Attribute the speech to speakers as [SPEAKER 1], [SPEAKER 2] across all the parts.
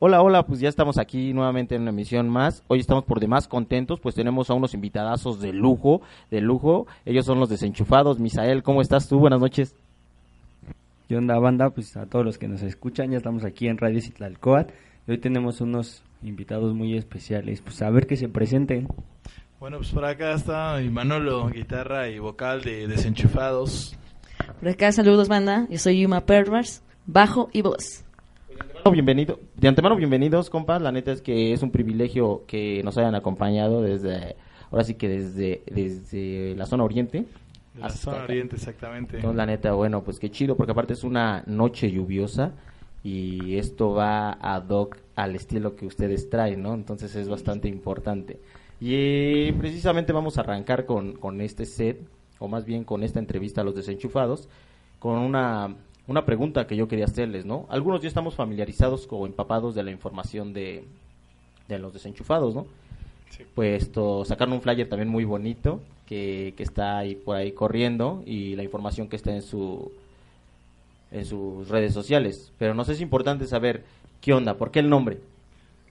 [SPEAKER 1] Hola, hola, pues ya estamos aquí nuevamente en una emisión más. Hoy estamos por demás contentos, pues tenemos a unos invitadazos de lujo, de lujo. Ellos son los desenchufados. Misael, ¿cómo estás tú? Buenas noches.
[SPEAKER 2] ¿Qué onda, banda? Pues a todos los que nos escuchan, ya estamos aquí en Radio Citlalcoat. Hoy tenemos unos invitados muy especiales, pues a ver que se presenten.
[SPEAKER 3] Bueno, pues por acá está mi Manolo, guitarra y vocal de Desenchufados.
[SPEAKER 4] Por acá, saludos, banda. Yo soy Yuma Pervers, bajo y voz.
[SPEAKER 1] Bienvenido, de antemano bienvenidos, compas. La neta es que es un privilegio que nos hayan acompañado desde, ahora sí que desde, desde la zona oriente.
[SPEAKER 3] La zona oriente, exactamente.
[SPEAKER 1] Entonces, la neta, bueno, pues qué chido, porque aparte es una noche lluviosa y esto va ad hoc al estilo que ustedes traen, ¿no? Entonces es bastante importante. Y eh, precisamente vamos a arrancar con, con este set, o más bien con esta entrevista a los desenchufados, con una una pregunta que yo quería hacerles, ¿no? Algunos ya estamos familiarizados o empapados de la información de, de los desenchufados, ¿no? Sí. Pues esto, sacaron un flyer también muy bonito que, que está ahí por ahí corriendo y la información que está en su en sus redes sociales. Pero nos es importante saber qué onda, por qué el nombre.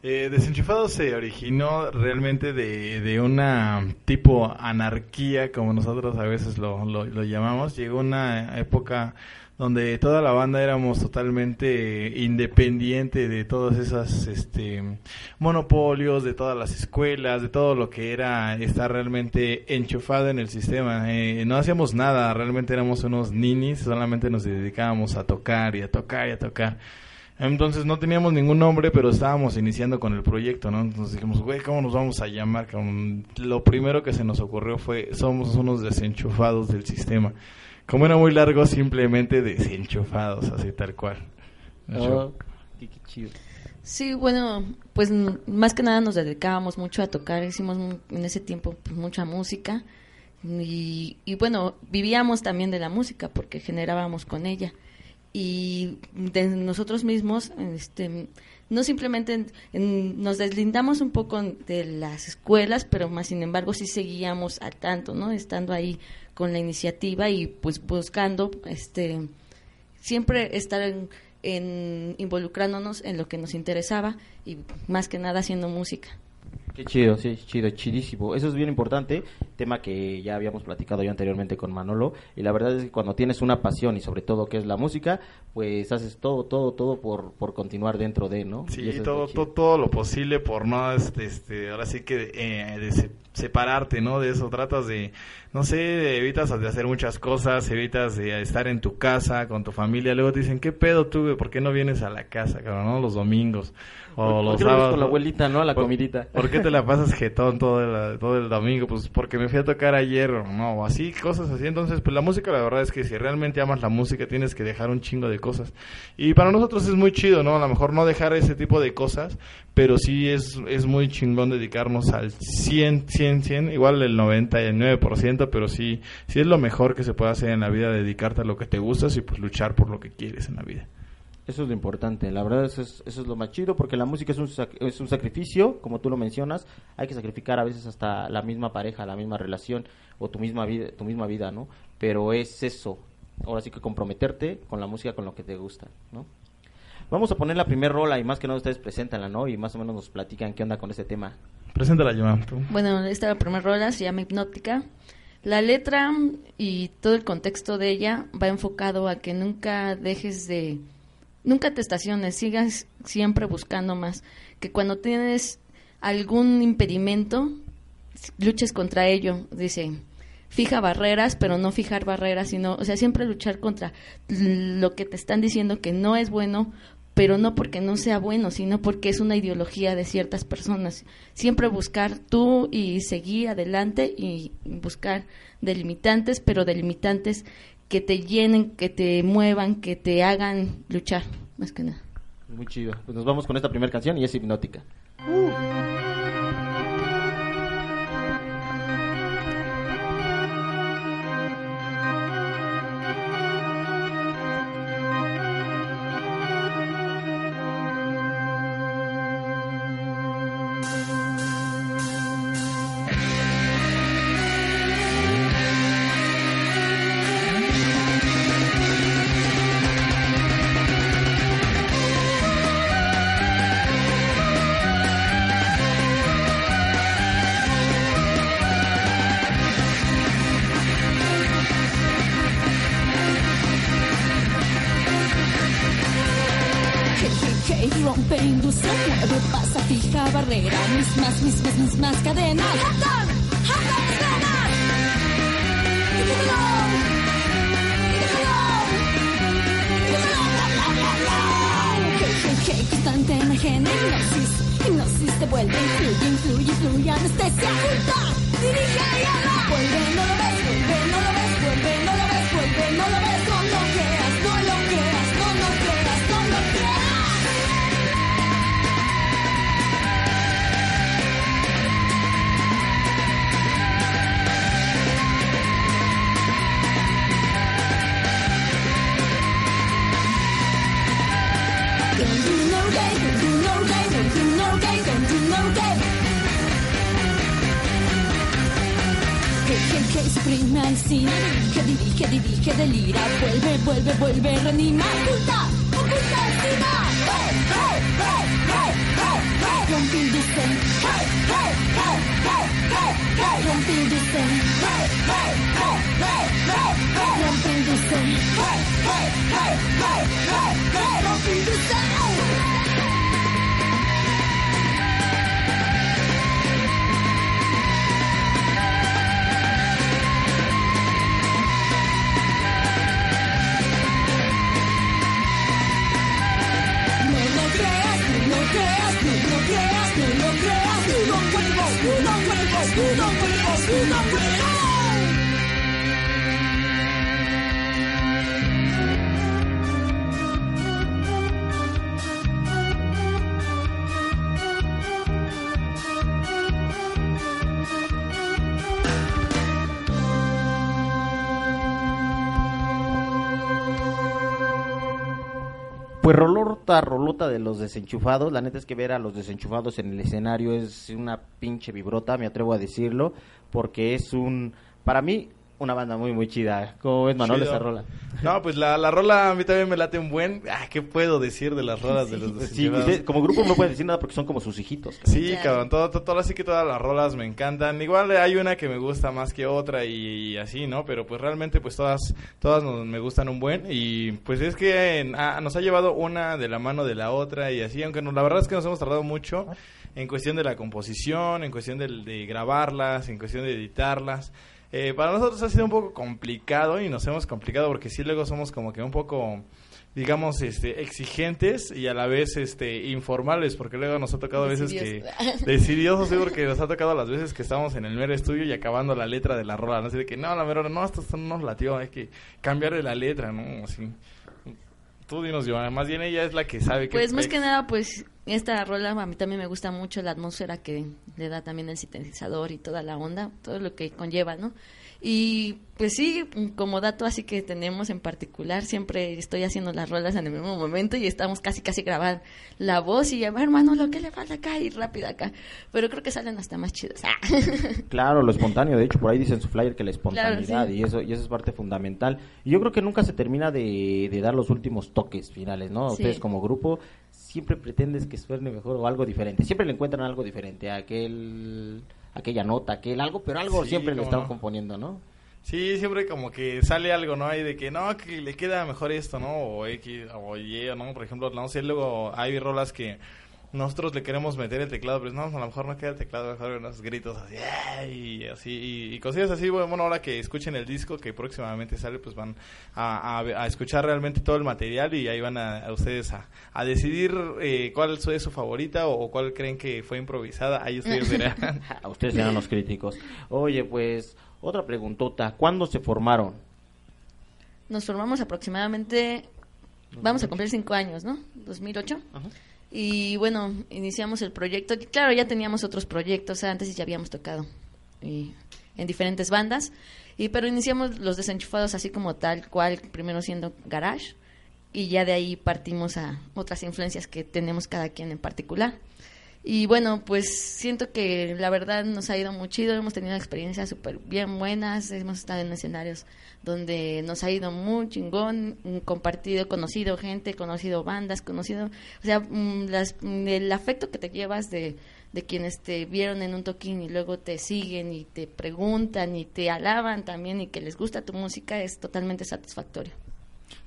[SPEAKER 3] Eh, Desenchufado se originó realmente de, de, una tipo anarquía, como nosotros a veces lo, lo, lo llamamos. Llegó una época donde toda la banda éramos totalmente independiente de todos esos este, monopolios, de todas las escuelas, de todo lo que era estar realmente enchufado en el sistema. Eh, no hacíamos nada, realmente éramos unos ninis, solamente nos dedicábamos a tocar y a tocar y a tocar. Entonces no teníamos ningún nombre, pero estábamos iniciando con el proyecto, ¿no? Entonces dijimos, güey, ¿cómo nos vamos a llamar? Lo primero que se nos ocurrió fue, somos unos desenchufados del sistema. Como era muy largo, simplemente desenchufados, así tal cual.
[SPEAKER 4] Oh, qué, qué chido. Sí, bueno, pues más que nada nos dedicábamos mucho a tocar, hicimos en ese tiempo pues, mucha música y, y, bueno, vivíamos también de la música porque generábamos con ella y de nosotros mismos, este, no simplemente en, en, nos deslindamos un poco de las escuelas, pero más sin embargo sí seguíamos al tanto, ¿no? Estando ahí con la iniciativa y pues buscando este siempre estar en, involucrándonos en lo que nos interesaba y más que nada haciendo música.
[SPEAKER 1] Qué chido, sí, chido, chidísimo. Eso es bien importante, tema que ya habíamos platicado yo anteriormente con Manolo, y la verdad es que cuando tienes una pasión y sobre todo que es la música, pues haces todo, todo, todo por, por continuar dentro de, ¿no?
[SPEAKER 3] Sí, todo, todo, todo, lo posible por no, este, este ahora sí que eh, de separarte, ¿no? De eso, tratas de, no sé, evitas de hacer muchas cosas, evitas de estar en tu casa con tu familia, luego te dicen, ¿qué pedo tú, ¿Por qué no vienes a la casa, cabrón, no? Los domingos. O los sábados.
[SPEAKER 1] con la abuelita, ¿no? A la
[SPEAKER 3] ¿Por,
[SPEAKER 1] comidita.
[SPEAKER 3] ¿Por qué te la pasas jetón todo el, todo el domingo? Pues porque me fui a tocar ayer, ¿no? Así, cosas así. Entonces, pues la música, la verdad es que si realmente amas la música, tienes que dejar un chingo de cosas. Y para nosotros es muy chido, ¿no? A lo mejor no dejar ese tipo de cosas, pero sí es, es muy chingón dedicarnos al 100, 100, 100, igual el 99%, pero sí, sí es lo mejor que se puede hacer en la vida, dedicarte a lo que te gustas y pues luchar por lo que quieres en la vida.
[SPEAKER 1] Eso es lo importante, la verdad eso es, eso es lo más chido porque la música es un, es un sacrificio, como tú lo mencionas, hay que sacrificar a veces hasta la misma pareja, la misma relación o tu misma vida, tu misma vida, ¿no? Pero es eso, ahora sí que comprometerte con la música, con lo que te gusta, ¿no? Vamos a poner la primera rola y más que nada ustedes preséntanla, ¿no? Y más o menos nos platican qué onda con ese tema.
[SPEAKER 3] Preséntala, Joan.
[SPEAKER 4] Bueno, esta primera rola se llama Hipnótica. La letra y todo el contexto de ella va enfocado a que nunca dejes de nunca te estaciones, sigas siempre buscando más. Que cuando tienes algún impedimento, luches contra ello. Dice, fija barreras, pero no fijar barreras, sino, o sea, siempre luchar contra lo que te están diciendo que no es bueno, pero no porque no sea bueno, sino porque es una ideología de ciertas personas. Siempre buscar tú y seguir adelante y buscar delimitantes, pero delimitantes que te llenen, que te muevan, que te hagan luchar, más que nada.
[SPEAKER 1] Muy chido. Pues nos vamos con esta primera canción y es hipnótica. Uh.
[SPEAKER 5] Hey, rompe industria, mueve, pasa, fija barrera, mismas, mismas, mismas cadenas. ¡Hatton! ¡Hatton, mis venas! ¡Dímelo! ¡Dímelo! ¡Dímelo! Constante emergente, hipnosis, hipnosis te vuelve, influye, influye, influye, anestesia, culpa, dirige y habla. Vuelve, no lo ves, vuelve, no lo ves, vuelve, no lo ves, vuelve, no lo ves, Hey, suprime al cine, dirige, dirige, dirige, delira, vuelve, vuelve, vuelve, reanima, oculta, oculta encima. Hey, hey, hey, hey, hey, hey, rompiéndose. Hey, hey, hey, hey, hey, hey, rompiéndose. Hey, hey, hey, hey, hey, hey, rompiéndose. Hey, hey, hey, hey, hey, hey, rompiéndose. No no creas, no creas, no creas, no tú no tú no tú no puedes.
[SPEAKER 1] Pues rolota, rolota de los desenchufados. La neta es que ver a los desenchufados en el escenario es una pinche vibrota, me atrevo a decirlo, porque es un, para mí, una banda muy, muy chida. ¿Cómo ves, Manuel,
[SPEAKER 3] Chido.
[SPEAKER 1] esa rola?
[SPEAKER 3] No, pues la, la rola a mí también me late un buen. Ah, ¿qué puedo decir de las rolas de los
[SPEAKER 1] Sí,
[SPEAKER 3] desenchufados?
[SPEAKER 1] usted, como grupo no pueden decir nada porque son como sus hijitos.
[SPEAKER 3] Sí,
[SPEAKER 4] Claro.
[SPEAKER 3] cabrón, todo, todo, todo- así que todas las rolas me encantan. Igual hay una que me gusta más que otra y, así, ¿no? Pero pues realmente pues todas todas nos- me gustan un buen y pues es que en- ah, nos ha llevado una de la mano de la otra y así, aunque no- la verdad es que nos hemos tardado mucho en cuestión de la composición, en cuestión del- de, grabarlas, en cuestión de editarlas. Eh, para nosotros ha sido un poco complicado y nos hemos complicado porque sí luego somos como que un poco digamos este exigentes y a la vez este informales porque luego nos ha tocado a veces que
[SPEAKER 4] Decidiosos.
[SPEAKER 3] sí porque nos ha tocado las veces que estamos en el mero estudio y acabando la letra de la rola no así de que no la mera no esto no nos latió hay que cambiarle la letra no así. Tú dinos Giovanna más bien ella es la que sabe que
[SPEAKER 4] Pues más que nada, pues esta rola a mí también me gusta mucho la atmósfera que le da también el sintetizador y toda la onda, todo lo que conlleva, ¿no? Y pues sí, como dato así que tenemos en particular, siempre estoy haciendo las rolas en el mismo momento y estamos casi casi grabar la voz y a ver, hermano, lo que le falta acá y rápido acá. Pero creo que salen hasta más chidas.
[SPEAKER 1] Claro, lo espontáneo, de hecho, por ahí dice en su flyer que la espontaneidad
[SPEAKER 4] Claro, sí.
[SPEAKER 1] y eso y eso es parte fundamental. Y yo creo que nunca se termina de, de dar los últimos toques finales, ¿no?
[SPEAKER 4] Sí.
[SPEAKER 1] Ustedes como grupo siempre pretendes que suene mejor o algo diferente. Siempre le encuentran algo diferente, aquel aquella nota, aquel algo, pero algo
[SPEAKER 3] Sí,
[SPEAKER 1] siempre le están
[SPEAKER 3] no.
[SPEAKER 1] componiendo, ¿no?
[SPEAKER 3] Sí, siempre como que sale algo, ¿no? Hay de que no, que le queda mejor esto, ¿no? O X, o Y, ¿no? Por ejemplo, no sé, luego hay rolas que nosotros le queremos meter el teclado, pero no, a lo mejor no queda el teclado, mejor unos gritos así, y así, y, y cosillas así. Bueno, ahora que escuchen el disco que próximamente sale, pues van a, a- a escuchar realmente todo el material y ahí van a, a ustedes a, a decidir eh, cuál es su favorita o, cuál creen que fue improvisada. Ahí ustedes verán.
[SPEAKER 1] A ustedes serán los críticos. Oye, pues otra preguntota, ¿cuándo se formaron?
[SPEAKER 4] Nos formamos aproximadamente, vamos a cumplir cinco años, ¿no? 2008. Y bueno, iniciamos el proyecto. Claro, ya teníamos otros proyectos antes y ya habíamos tocado y en diferentes bandas. Y pero iniciamos los desenchufados así como tal cual, primero siendo garage y ya de ahí partimos a otras influencias que tenemos cada quien en particular. Y bueno, pues siento que la verdad nos ha ido muy chido, hemos tenido experiencias súper bien buenas, hemos estado en escenarios donde nos ha ido muy chingón, mm, compartido, conocido gente, conocido bandas, conocido, o sea, mm, las, mm, el afecto que te llevas de, de quienes te vieron en un toquín y luego te siguen y te preguntan y te alaban también y que les gusta tu música es totalmente satisfactorio.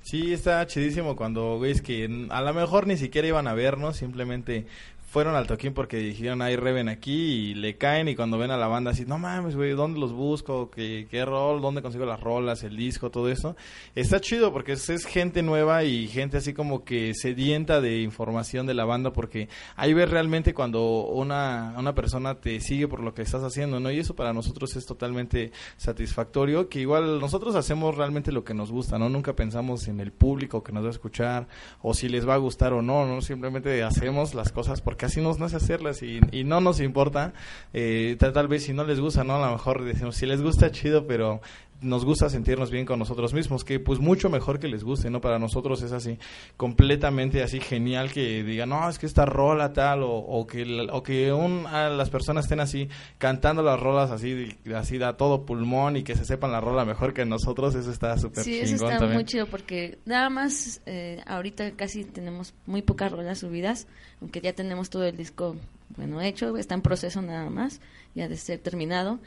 [SPEAKER 3] Sí, está chidísimo cuando ves que n- a lo mejor ni siquiera iban a vernos, simplemente fueron al toquín porque dijeron, hay Reven aquí y le caen y cuando ven a la banda así, no mames, güey, ¿dónde los busco? ¿Qué, ¿Qué rol? ¿Dónde consigo las rolas, el disco, todo eso? Está chido porque es, es gente nueva y gente así como que sedienta de información de la banda porque ahí ves realmente cuando una, una persona te sigue por lo que estás haciendo, ¿no? Y eso para nosotros es totalmente satisfactorio, que igual nosotros hacemos realmente lo que nos gusta, ¿no? Nunca pensamos en el público que nos va a escuchar o si les va a gustar o no, ¿no? Simplemente hacemos las cosas porque así nos nace hacerlas y, y no nos importa, eh, tal, tal vez si no les gusta, ¿no? A lo mejor decimos, si les gusta, chido, pero nos gusta sentirnos bien con nosotros mismos, que pues mucho mejor que les guste, ¿no? Para nosotros es así, completamente así genial que digan, no, es que esta rola tal, o, o que, o que un, a las personas estén así cantando las rolas así, así da todo pulmón y que se sepan la rola mejor que nosotros, eso está súper
[SPEAKER 4] Sí, eso está
[SPEAKER 3] también.
[SPEAKER 4] muy chido porque nada más eh, ahorita casi tenemos muy pocas rolas subidas, aunque ya tenemos todo el disco bueno hecho, está en proceso nada más, ya de ser terminado.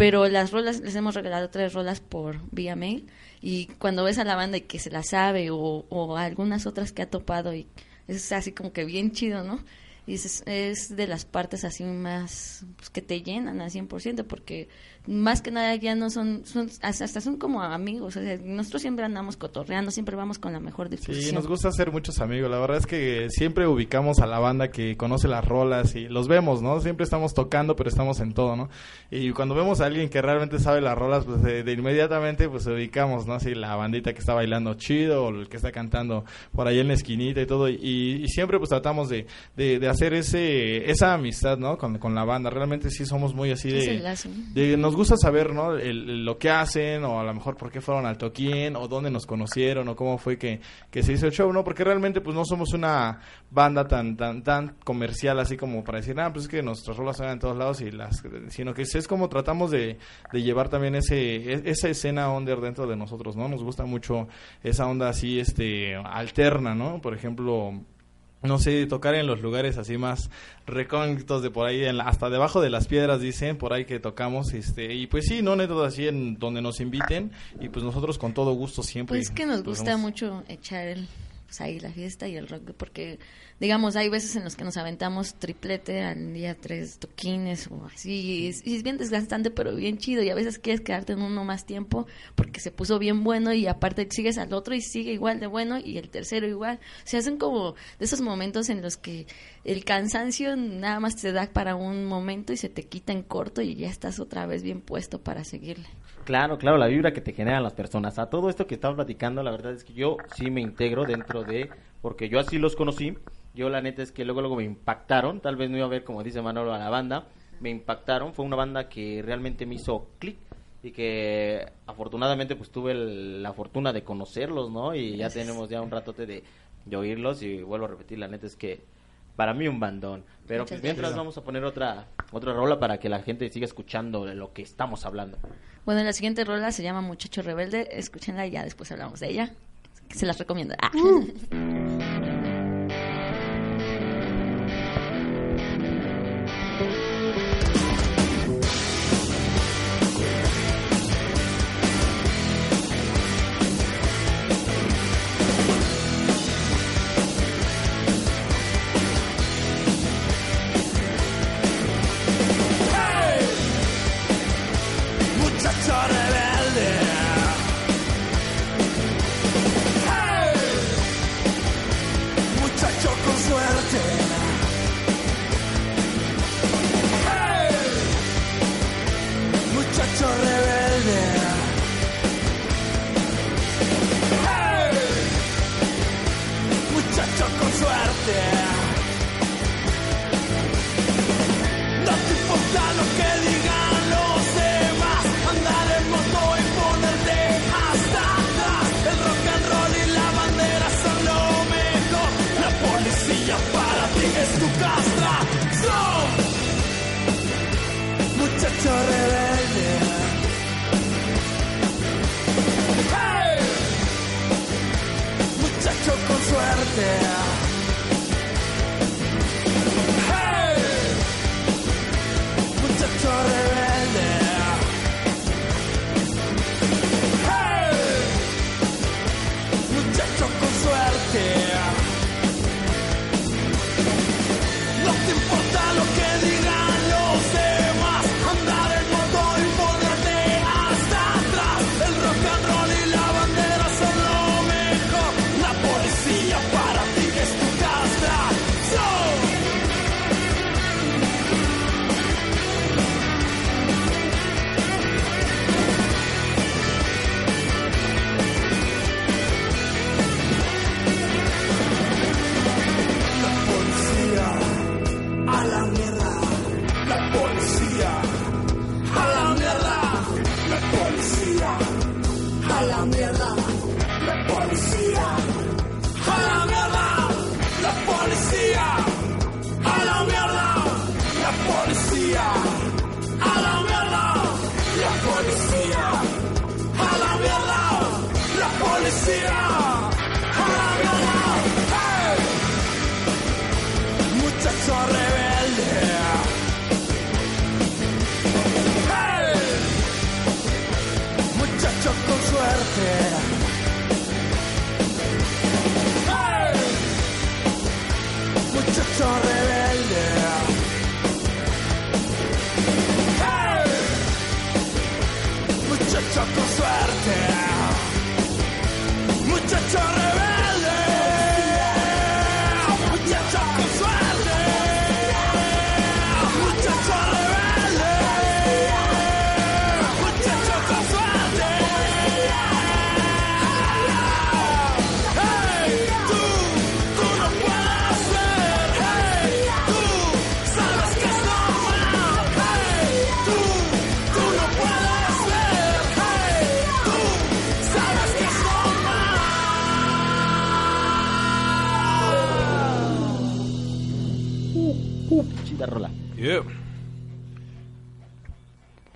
[SPEAKER 4] Pero las rolas, les hemos regalado tres rolas por vía mail y cuando ves a la banda y que se la sabe o, o algunas otras que ha topado y es así como que bien chido, ¿no? Y es, de las partes así más pues, que te llenan al 100% porque más que nada ya no son, son hasta son como amigos. o sea, nosotros siempre andamos cotorreando, siempre vamos con la mejor difusión.
[SPEAKER 3] Sí, nos gusta hacer muchos amigos. La verdad es que siempre ubicamos a la banda que conoce las rolas y los vemos, ¿no? Siempre estamos tocando, pero estamos en todo, ¿no? Y cuando vemos a alguien que realmente sabe las rolas, pues de, de inmediatamente pues ubicamos, ¿no? Así la bandita que está bailando chido o el que está cantando por ahí en la esquinita y todo. Y, y siempre pues tratamos de, de, de hacer ese esa amistad, ¿no? Con, con la banda. Realmente sí somos muy así de... de- nos gusta saber no el- lo que hacen o a lo mejor por qué fueron al toquín o dónde nos conocieron o cómo fue que, que se hizo el show no porque realmente pues no somos una banda tan tan tan comercial así como para decir ah pues es que nuestras rolas suenan en todos lados y las sino que es como tratamos de, de llevar también ese e- esa escena under dentro de nosotros no nos gusta mucho esa onda así este alterna no por ejemplo no sé, tocar en los lugares así más recónditos de por ahí, en la- hasta debajo de las piedras dicen, por ahí que tocamos, este, y pues sí, no neto así en donde nos inviten, y pues nosotros con todo gusto siempre.
[SPEAKER 4] Pues es que nos gusta mucho echar el, pues ahí la fiesta y el rock, porque digamos, hay veces en los que nos aventamos triplete al día tres toquines o así, y es, bien desgastante, pero bien chido, y a veces quieres quedarte en uno más tiempo porque se puso bien bueno y aparte sigues al otro y sigue igual de bueno y el tercero igual. Se hacen como de esos momentos en los que el cansancio nada más te da para un momento y se te quita en corto y ya estás otra vez bien puesto para seguirle.
[SPEAKER 1] Claro, claro, la vibra que te generan las personas. A todo esto que estaba platicando, la verdad es que yo sí me integro dentro de, porque yo así los conocí. Yo la neta es que luego luego me impactaron, tal vez no iba a ver como dice Manolo a la banda, me impactaron, fue una banda que realmente me hizo clic y que afortunadamente pues tuve el- la fortuna de conocerlos, ¿no? Y ya tenemos ya un ratote de, de oírlos y vuelvo a repetir, la neta es que para mí un bandón. Pero
[SPEAKER 4] Muchas
[SPEAKER 1] pues mientras
[SPEAKER 4] gracias.
[SPEAKER 1] vamos a poner otra otra rola para que la gente siga escuchando de lo que estamos hablando.
[SPEAKER 4] Bueno, la siguiente rola se llama Muchacho Rebelde. Escúchenla y ya después hablamos de ella. Se las recomiendo. Ah.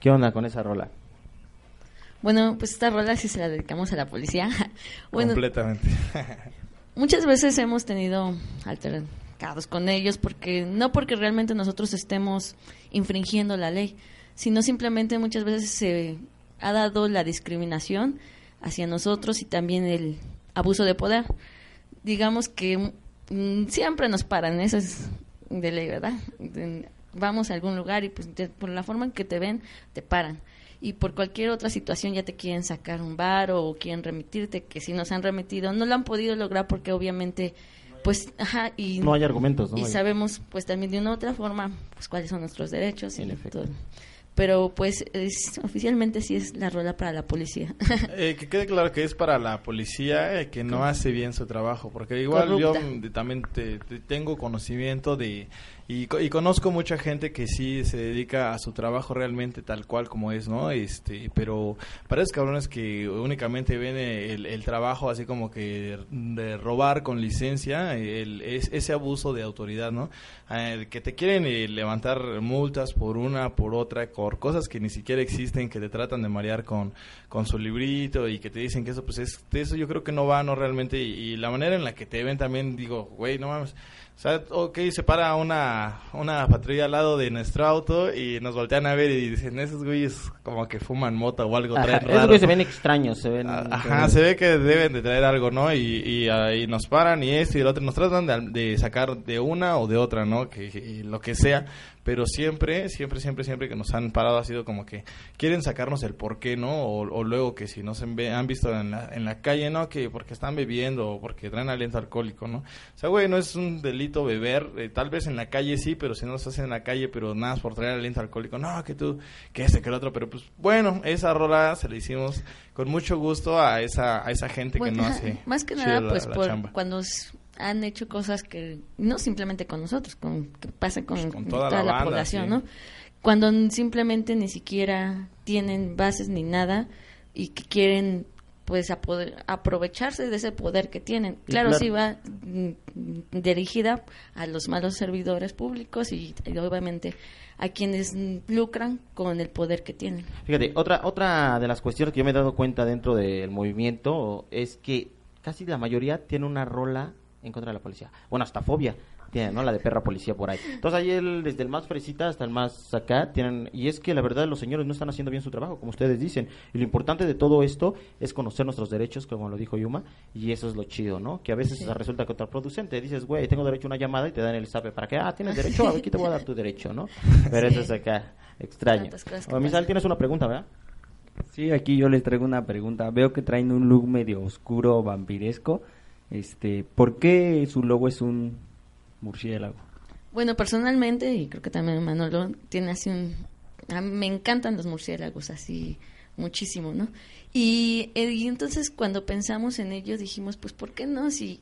[SPEAKER 1] ¿Qué onda con esa rola?
[SPEAKER 4] Bueno, pues esta rola sí se la dedicamos a la policía. bueno,
[SPEAKER 3] Completamente.
[SPEAKER 4] muchas veces hemos tenido altercados con ellos porque no porque realmente nosotros estemos infringiendo la ley, sino simplemente muchas veces se ha dado la discriminación hacia nosotros y también el abuso de poder. Digamos que mm, siempre nos paran, eso es de ley, ¿verdad? Vamos a algún lugar y pues por la forma en que te ven, te paran. Y por cualquier otra situación ya te quieren sacar un bar o quieren remitirte, que si nos han remitido, no lo han podido lograr porque obviamente, pues, ajá, y,
[SPEAKER 1] No hay argumentos, ¿no?
[SPEAKER 4] y sabemos pues también de una u otra forma, pues cuáles son nuestros derechos y
[SPEAKER 1] En efecto.
[SPEAKER 4] todo. Pero pues es- oficialmente sí es la rola para la policía.
[SPEAKER 3] Eh, que quede claro que es para la policía eh, que no hace bien su trabajo, porque igual yo
[SPEAKER 4] Corrupta.
[SPEAKER 3] también te- te tengo conocimiento de y, y conozco mucha gente que sí se dedica a su trabajo realmente tal cual como es, ¿no? Este, pero para esos cabrones que únicamente ven el, el trabajo así como que de robar con licencia, el, es, ese abuso de autoridad, ¿no? Eh, que te quieren eh, levantar multas por una, por otra, por cosas que ni siquiera existen, que te tratan de marear con, con su librito y que te dicen que eso, pues es, eso yo creo que no va, ¿no? Realmente, y, y la manera en la que te ven también, digo, güey, no mames. O sea, ok, se para una, una patrulla al lado de nuestro auto y nos voltean a ver y dicen, esos güeyes como que fuman mota o algo,
[SPEAKER 1] Ajá,
[SPEAKER 3] traen
[SPEAKER 1] esos güeyes se ven extraños, se ven...
[SPEAKER 3] Ah, Ajá, se ve que deben de traer algo, ¿no? Y, y ahí nos paran y esto y el otro. Nos tratan de, de sacar de una o de otra, ¿no? Que, que lo que sea. Pero siempre, siempre, siempre, siempre que nos han parado ha sido como que quieren sacarnos el por qué, ¿no? O, o luego que si nos han, visto en la, en la calle, ¿no? Que porque están bebiendo o porque traen aliento alcohólico, ¿no? O sea, güey, no es un delito beber. eh, tal vez en la calle sí, pero si no se hace en la calle, pero nada por traer aliento alcohólico. No, que tú, que este, que el otro. Pero pues bueno, esa rola se la hicimos con mucho gusto a esa, a esa gente
[SPEAKER 4] Bueno,
[SPEAKER 3] que no hace.
[SPEAKER 4] más que nada,
[SPEAKER 3] la-
[SPEAKER 4] pues
[SPEAKER 3] la
[SPEAKER 4] por cuando han hecho cosas que no simplemente con nosotros, con que pasa con,
[SPEAKER 3] Pues con
[SPEAKER 4] toda,
[SPEAKER 3] toda la
[SPEAKER 4] la,
[SPEAKER 3] banda,
[SPEAKER 4] población,
[SPEAKER 3] sí.
[SPEAKER 4] ¿no? Cuando simplemente ni siquiera tienen bases ni nada y que quieren pues a poder- aprovecharse de ese poder que tienen. Claro,
[SPEAKER 1] claro.
[SPEAKER 4] sí va mm, dirigida a los malos servidores públicos y, y obviamente a quienes lucran con el poder que tienen.
[SPEAKER 1] Fíjate, otra, otra de las cuestiones que yo me he dado cuenta dentro del movimiento es que casi la mayoría tiene una rola en contra de la policía. Bueno, hasta fobia tiene, ¿no? La de perra policía por ahí. Entonces ahí el, desde el más fresita hasta el más acá tienen... Y es que la verdad los señores no están haciendo bien su trabajo, como ustedes dicen. Y lo importante de todo esto es conocer nuestros derechos, como lo dijo Yuma, y eso es lo chido, ¿no? Que a veces
[SPEAKER 4] Sí.
[SPEAKER 1] resulta contraproducente. Dices, güey, tengo derecho a una llamada y te dan el sape para que, ah, tienes derecho, aquí te voy a dar tu derecho, ¿no? Pero
[SPEAKER 4] Sí.
[SPEAKER 1] eso es acá extraño. O, Misal, tienes una pregunta, ¿verdad?
[SPEAKER 2] Sí, aquí yo les traigo una pregunta. Veo que traen un look medio oscuro, vampiresco. Este, ¿por qué su logo es un murciélago?
[SPEAKER 4] Bueno, personalmente, y creo que también Manolo, tiene así un... a me encantan los murciélagos, así muchísimo, ¿no? Y, eh, y entonces cuando pensamos en ello dijimos, pues ¿por qué no? Si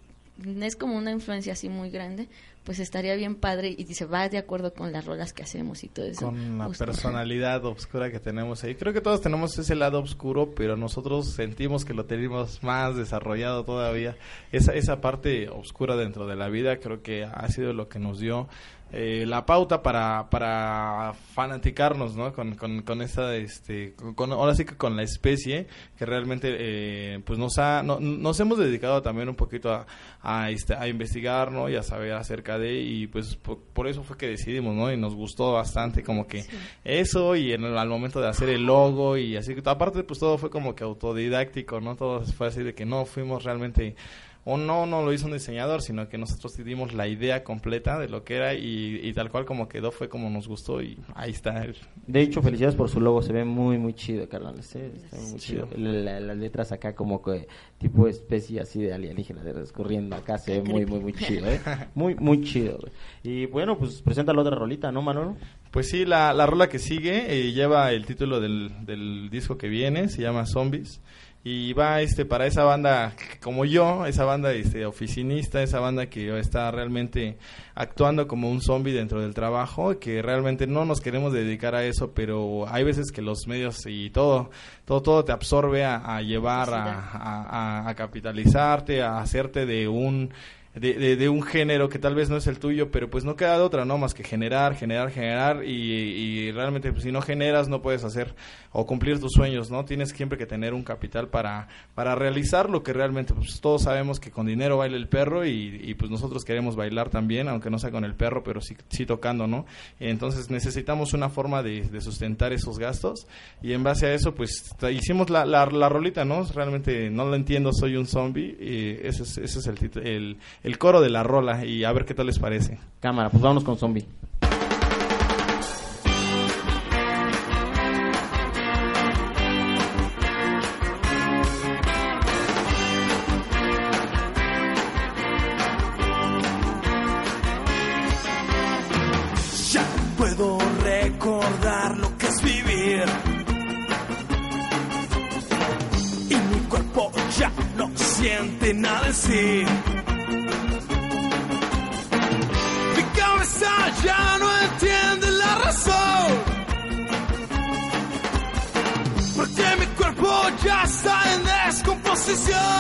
[SPEAKER 4] es como una influencia así muy grande, pues estaría bien padre y se va de acuerdo con las rolas que hacemos y todo eso.
[SPEAKER 3] con la
[SPEAKER 4] Justo.
[SPEAKER 3] personalidad oscura que tenemos ahí. Creo que todos tenemos ese lado oscuro, pero nosotros sentimos que lo tenemos más desarrollado todavía. Esa, esa parte oscura dentro de la vida creo que ha sido lo que nos dio eh, la pauta para, para fanaticarnos, ¿no? Con, con, con esa, este, con- ahora sí que con la especie que realmente, eh, pues nos ha, no- nos hemos dedicado también un poquito a, a, este, a investigar, ¿no? Y a saber acerca de, y pues por, por eso fue que decidimos, ¿no? Y nos gustó bastante como que eso y en el- al momento de hacer el logo y así, aparte pues todo fue como que autodidáctico, ¿no? Todo fue así de que no fuimos realmente o no, no lo hizo un diseñador, sino que nosotros dimos la idea completa de lo que era y, y tal cual como quedó fue como nos gustó y ahí está.
[SPEAKER 1] De hecho, felicidades por su logo, se ve muy, muy chido, carnales. ¿eh? Está muy chido. La- las letras acá como que tipo especie así de alienígena de escurriendo acá, se ve muy, muy, muy chido, ¿eh? Muy, muy chido. güey. Y bueno, pues presenta la otra rolita, ¿no, Manolo?
[SPEAKER 3] Pues sí, la, la rola que sigue eh, lleva el título del, del disco que viene, se llama Zombies. Y va este para esa banda como yo, esa banda este, oficinista, esa banda que está realmente actuando como un zombie dentro del trabajo, que realmente no nos queremos dedicar a eso, pero hay veces que los medios y todo, todo, todo te absorbe a, a llevar a- a- a capitalizarte, a hacerte de un de, de, un género que tal vez no es el tuyo, pero pues no queda de otra, ¿no? Más que generar, generar, generar y, y realmente pues, si no generas no puedes hacer o cumplir tus sueños, ¿no? Tienes siempre que tener un capital para, para realizar lo que realmente, pues todos sabemos que con dinero baila el perro y, pues nosotros queremos bailar también, aunque no sea con el perro, pero sí, sí tocando, ¿no? Entonces necesitamos una forma de, sustentar esos gastos y en base a eso pues hicimos la, la, rolita, ¿no? Realmente no lo entiendo, soy un zombie y ese es, ese es el, el, el coro de la rola y a ver qué tal les parece.
[SPEAKER 1] Cámara, pues vámonos con Zombie.
[SPEAKER 6] Ya puedo recordar lo que es vivir. Y mi cuerpo ya no siente nada en sí. Descomposición. No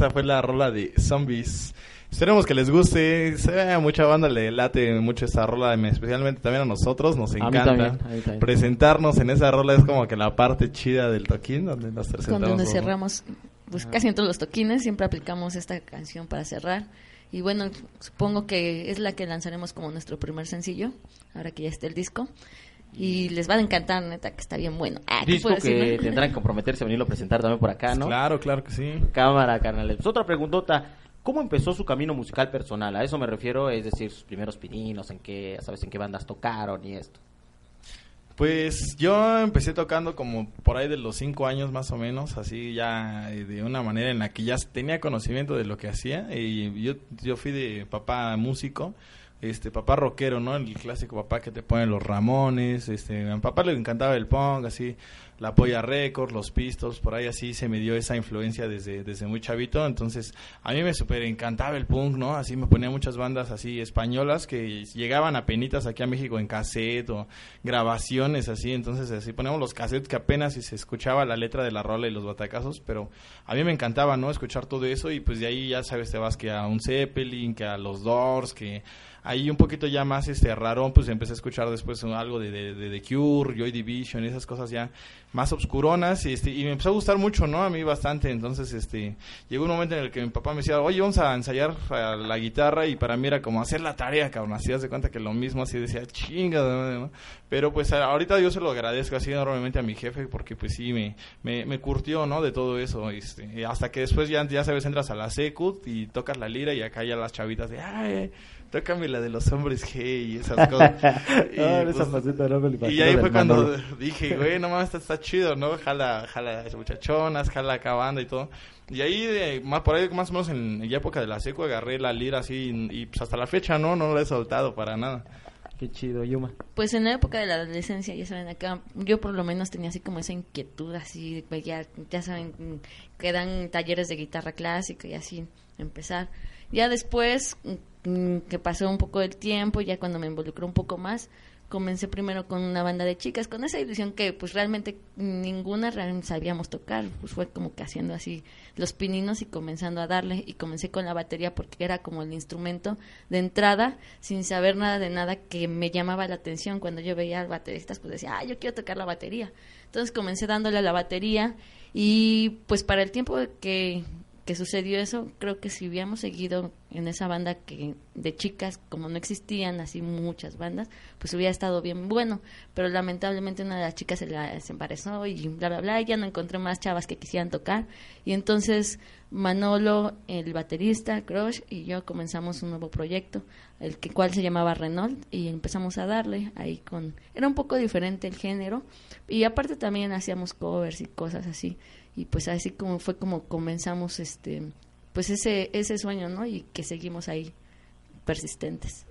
[SPEAKER 3] esta fue la rola de Zombies. Esperemos que les guste, se ve a mucha banda le late mucho esta rola, especialmente también a nosotros, nos
[SPEAKER 1] mí
[SPEAKER 3] encanta
[SPEAKER 1] también, a mí también.
[SPEAKER 3] presentarnos en esa rola, es como que la parte chida del toquín, donde nos presentamos.
[SPEAKER 4] Cuando nos
[SPEAKER 3] ¿no?
[SPEAKER 4] cerramos, pues casi en todos los toquines siempre aplicamos esta canción para cerrar. Y bueno, supongo que es la que lanzaremos como nuestro primer sencillo, ahora que ya está el disco. Y les va a encantar, neta, que está bien bueno. Ah, ¿qué
[SPEAKER 1] Disco
[SPEAKER 4] decir,
[SPEAKER 1] que
[SPEAKER 4] no?
[SPEAKER 1] tendrán que comprometerse a venirlo a presentar también por acá, ¿no?
[SPEAKER 3] Claro, claro que sí.
[SPEAKER 1] Cámara, carnales. Pues otra preguntota. ¿Cómo empezó su camino musical personal? A eso me refiero, es decir, sus primeros pininos, en qué, sabes, en qué bandas tocaron y esto.
[SPEAKER 3] Pues yo empecé tocando como por ahí de los cinco años más o menos, así ya eh, de una manera en la que ya tenía conocimiento de lo que hacía. Y yo, yo fui de papá músico, este papá rockero, ¿no? El clásico papá que te pone los Ramones, este, a mi papá le encantaba el punk, así, la Polla Records, los Pistols, por ahí así se me dio esa influencia desde, desde muy chavito, entonces a mí me super encantaba el punk, ¿no? Así me ponía muchas bandas así españolas que llegaban a penitas aquí a México en cassette o grabaciones así, entonces así ponemos los cassettes que apenas si se escuchaba la letra de la rola y los batacazos, pero a mí me encantaba, ¿no? Escuchar todo eso y pues de ahí ya sabes, te vas que a un Zeppelin, que a los Doors, que ahí un poquito ya más este raro, pues empecé a escuchar después algo de, de, de The Cure, Joy Division, esas cosas ya más obscuronas y, este, y me empezó a gustar mucho, ¿no? A mí bastante, entonces este llegó un momento en el que mi papá me decía, oye, vamos a ensayar a la guitarra y para mí era como hacer la tarea, cabrón, así de cuenta que lo mismo, así decía, chinga, ¿no? Pero pues ahorita yo se lo agradezco así enormemente a mi jefe porque pues sí, me, me, me curtió, ¿no? De todo eso, este, hasta que después ya, ya sabes, entras a la secut y tocas la lira y acá ya las chavitas de, ay, tócame la de los hombres gay y esas cosas. y,
[SPEAKER 1] Ah,
[SPEAKER 3] pues,
[SPEAKER 1] esa faceta no me
[SPEAKER 3] y ahí fue cuando dije, güey, no mames, está, está chido, ¿no? Jala, jala las muchachonas, jala acá banda y todo. Y ahí, de, más, por ahí más o menos en la época de la seco, agarré la lira así y, y, pues hasta la fecha, ¿no? No la he soltado para nada.
[SPEAKER 1] Qué chido, Yuma.
[SPEAKER 4] Pues en la época de la adolescencia, ya saben, acá yo por lo menos tenía así como esa inquietud, así, ya, ya saben, que dan talleres de guitarra clásica y así empezar. Ya después, mm, que pasó un poco el tiempo, ya cuando me involucré un poco más, comencé primero con una banda de chicas, con esa ilusión que pues realmente ninguna sabíamos tocar, pues fue como que haciendo así los pininos y comenzando a darle y comencé con la batería porque era como el instrumento de entrada sin saber nada de nada que me llamaba la atención cuando yo veía al bateristas pues decía, ah, yo quiero tocar la batería. Entonces comencé dándole a la batería y pues para el tiempo que, que sucedió eso, creo que si hubiéramos seguido en esa banda que de chicas, como no existían así muchas bandas, pues hubiera estado bien bueno, pero lamentablemente una de las chicas se, la, se embarazó y bla, bla, bla, y ya no encontré más chavas que quisieran tocar, y entonces Manolo, el baterista, Crush, y yo comenzamos un nuevo proyecto, el que cual se llamaba Renault, y empezamos a darle ahí con... Era un poco diferente el género, y aparte también hacíamos covers y cosas así, y pues así como fue como comenzamos este pues ese ese sueño no y que seguimos ahí persistentes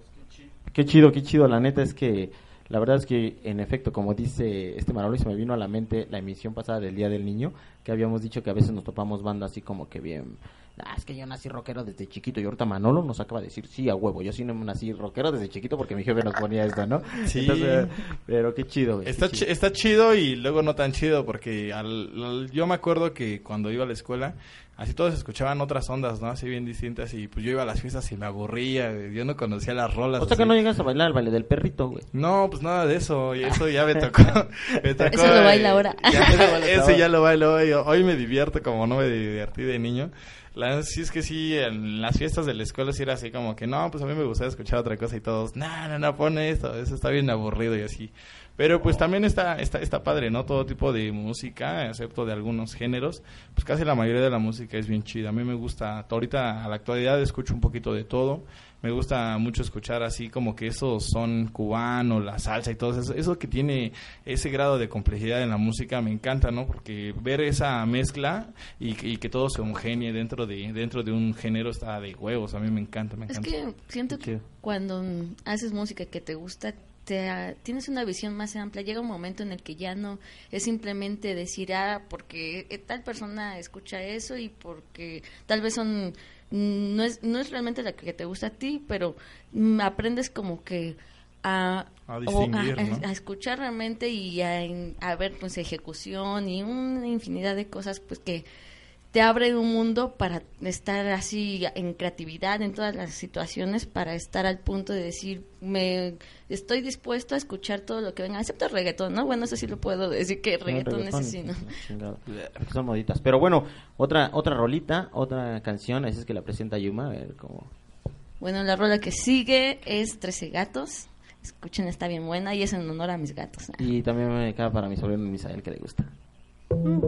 [SPEAKER 1] Qué chido, qué chido. La neta es que, la verdad es que, en efecto, como dice este Manolo, y se me vino a la mente la emisión pasada del Día del Niño, que habíamos dicho que a veces nos topamos bandas así como que bien. "Ah, es que yo nací rockero desde chiquito y ahorita Manolo nos acaba de decir, sí, a huevo, yo sí no nací rockero desde chiquito porque mi jefe nos ponía esto, ¿no?
[SPEAKER 3] Sí.
[SPEAKER 1] Entonces, pero qué chido, güey, qué
[SPEAKER 3] Está,
[SPEAKER 1] chido.
[SPEAKER 3] chi- está chido y luego no tan chido porque al- al- yo me acuerdo que cuando iba a la escuela, así todos escuchaban otras ondas, ¿no? Así bien distintas y pues yo iba a las fiestas y me aburría, yo no conocía las rolas.
[SPEAKER 1] O sea que no llegas a bailar el baile del perrito, güey.
[SPEAKER 3] No, pues nada de eso, y eso ya me tocó. me tocó,
[SPEAKER 4] Eso lo baila
[SPEAKER 3] eh,
[SPEAKER 4] ahora.
[SPEAKER 3] ya-
[SPEAKER 1] Eso lo baila ahora.
[SPEAKER 3] ya lo bailo hoy. Hoy me divierto como no me divertí de niño. La, sí es que sí, en las fiestas de la escuela sí era así como que, no, pues a mí me gustaba escuchar otra cosa y todos, no, no, no, pone esto, eso está bien aburrido y así. Pero pues también está, está, está padre, ¿no? Todo tipo de música, excepto de algunos géneros, pues casi la mayoría de la música es bien chida. A mí me gusta, ahorita a la actualidad escucho un poquito de todo. Me gusta mucho escuchar así como que esos son cubano, la salsa y todo eso. Eso que tiene ese grado de complejidad en la música me encanta, ¿no? Porque ver esa mezcla y, y que todo se homogenie dentro de, dentro de un género está de huevos. A mí me encanta, me
[SPEAKER 4] es
[SPEAKER 3] encanta.
[SPEAKER 4] que siento que cuando haces música que te gusta te, ah, tienes una visión más amplia llega un momento en el que ya no es simplemente decir ah porque eh, tal persona escucha eso y porque tal vez son mm, no es no es realmente la que te gusta a ti pero mm, aprendes como que a,
[SPEAKER 3] A
[SPEAKER 4] o
[SPEAKER 3] distinguir,
[SPEAKER 4] a,
[SPEAKER 3] ¿no?
[SPEAKER 4] a escuchar realmente y a, a ver pues ejecución y una infinidad de cosas pues que te abre un mundo para estar así en creatividad en todas las situaciones para estar al punto de decir me estoy dispuesto a escuchar todo lo que venga excepto el reggaetón no bueno eso sí lo puedo decir que reggaetón es así no.
[SPEAKER 1] Son moditas. Pero bueno, otra otra rolita, otra canción, así es que la presenta Yuma, a ver cómo.
[SPEAKER 4] bueno la rola que sigue es 13 gatos escuchen está bien buena y es en honor a mis gatos
[SPEAKER 1] Y también me queda para mi sobrino Misael que le gusta.
[SPEAKER 6] Y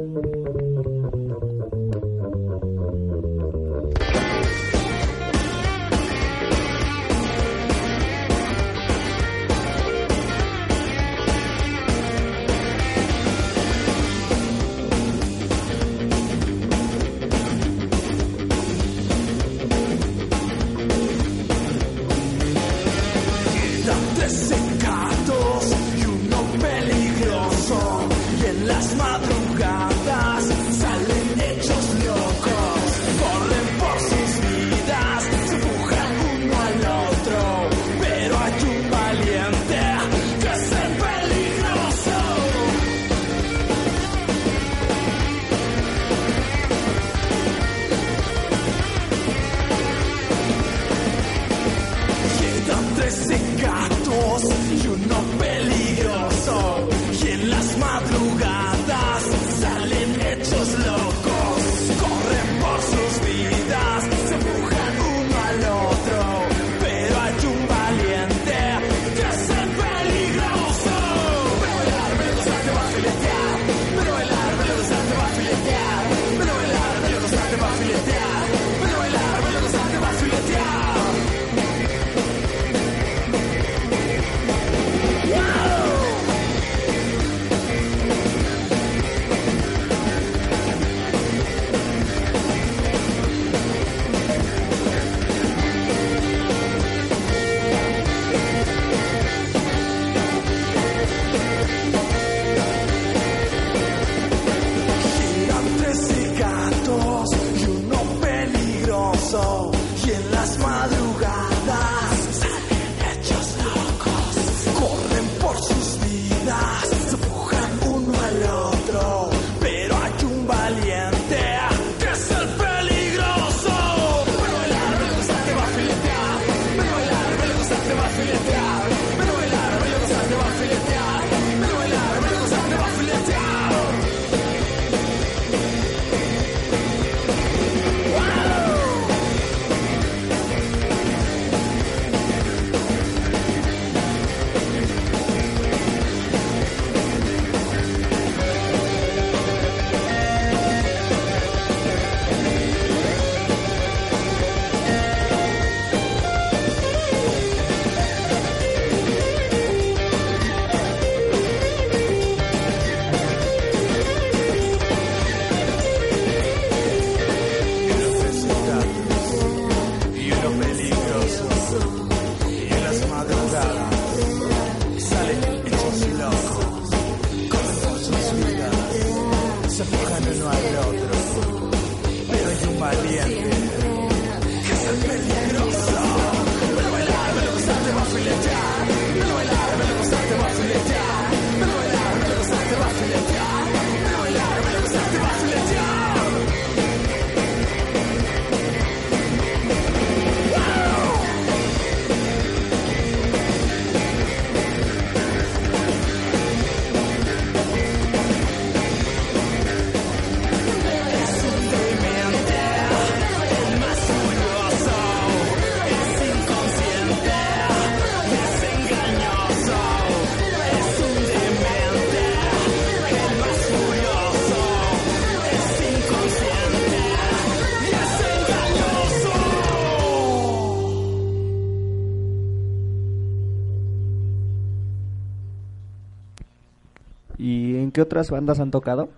[SPEAKER 2] qué otras bandas han tocado?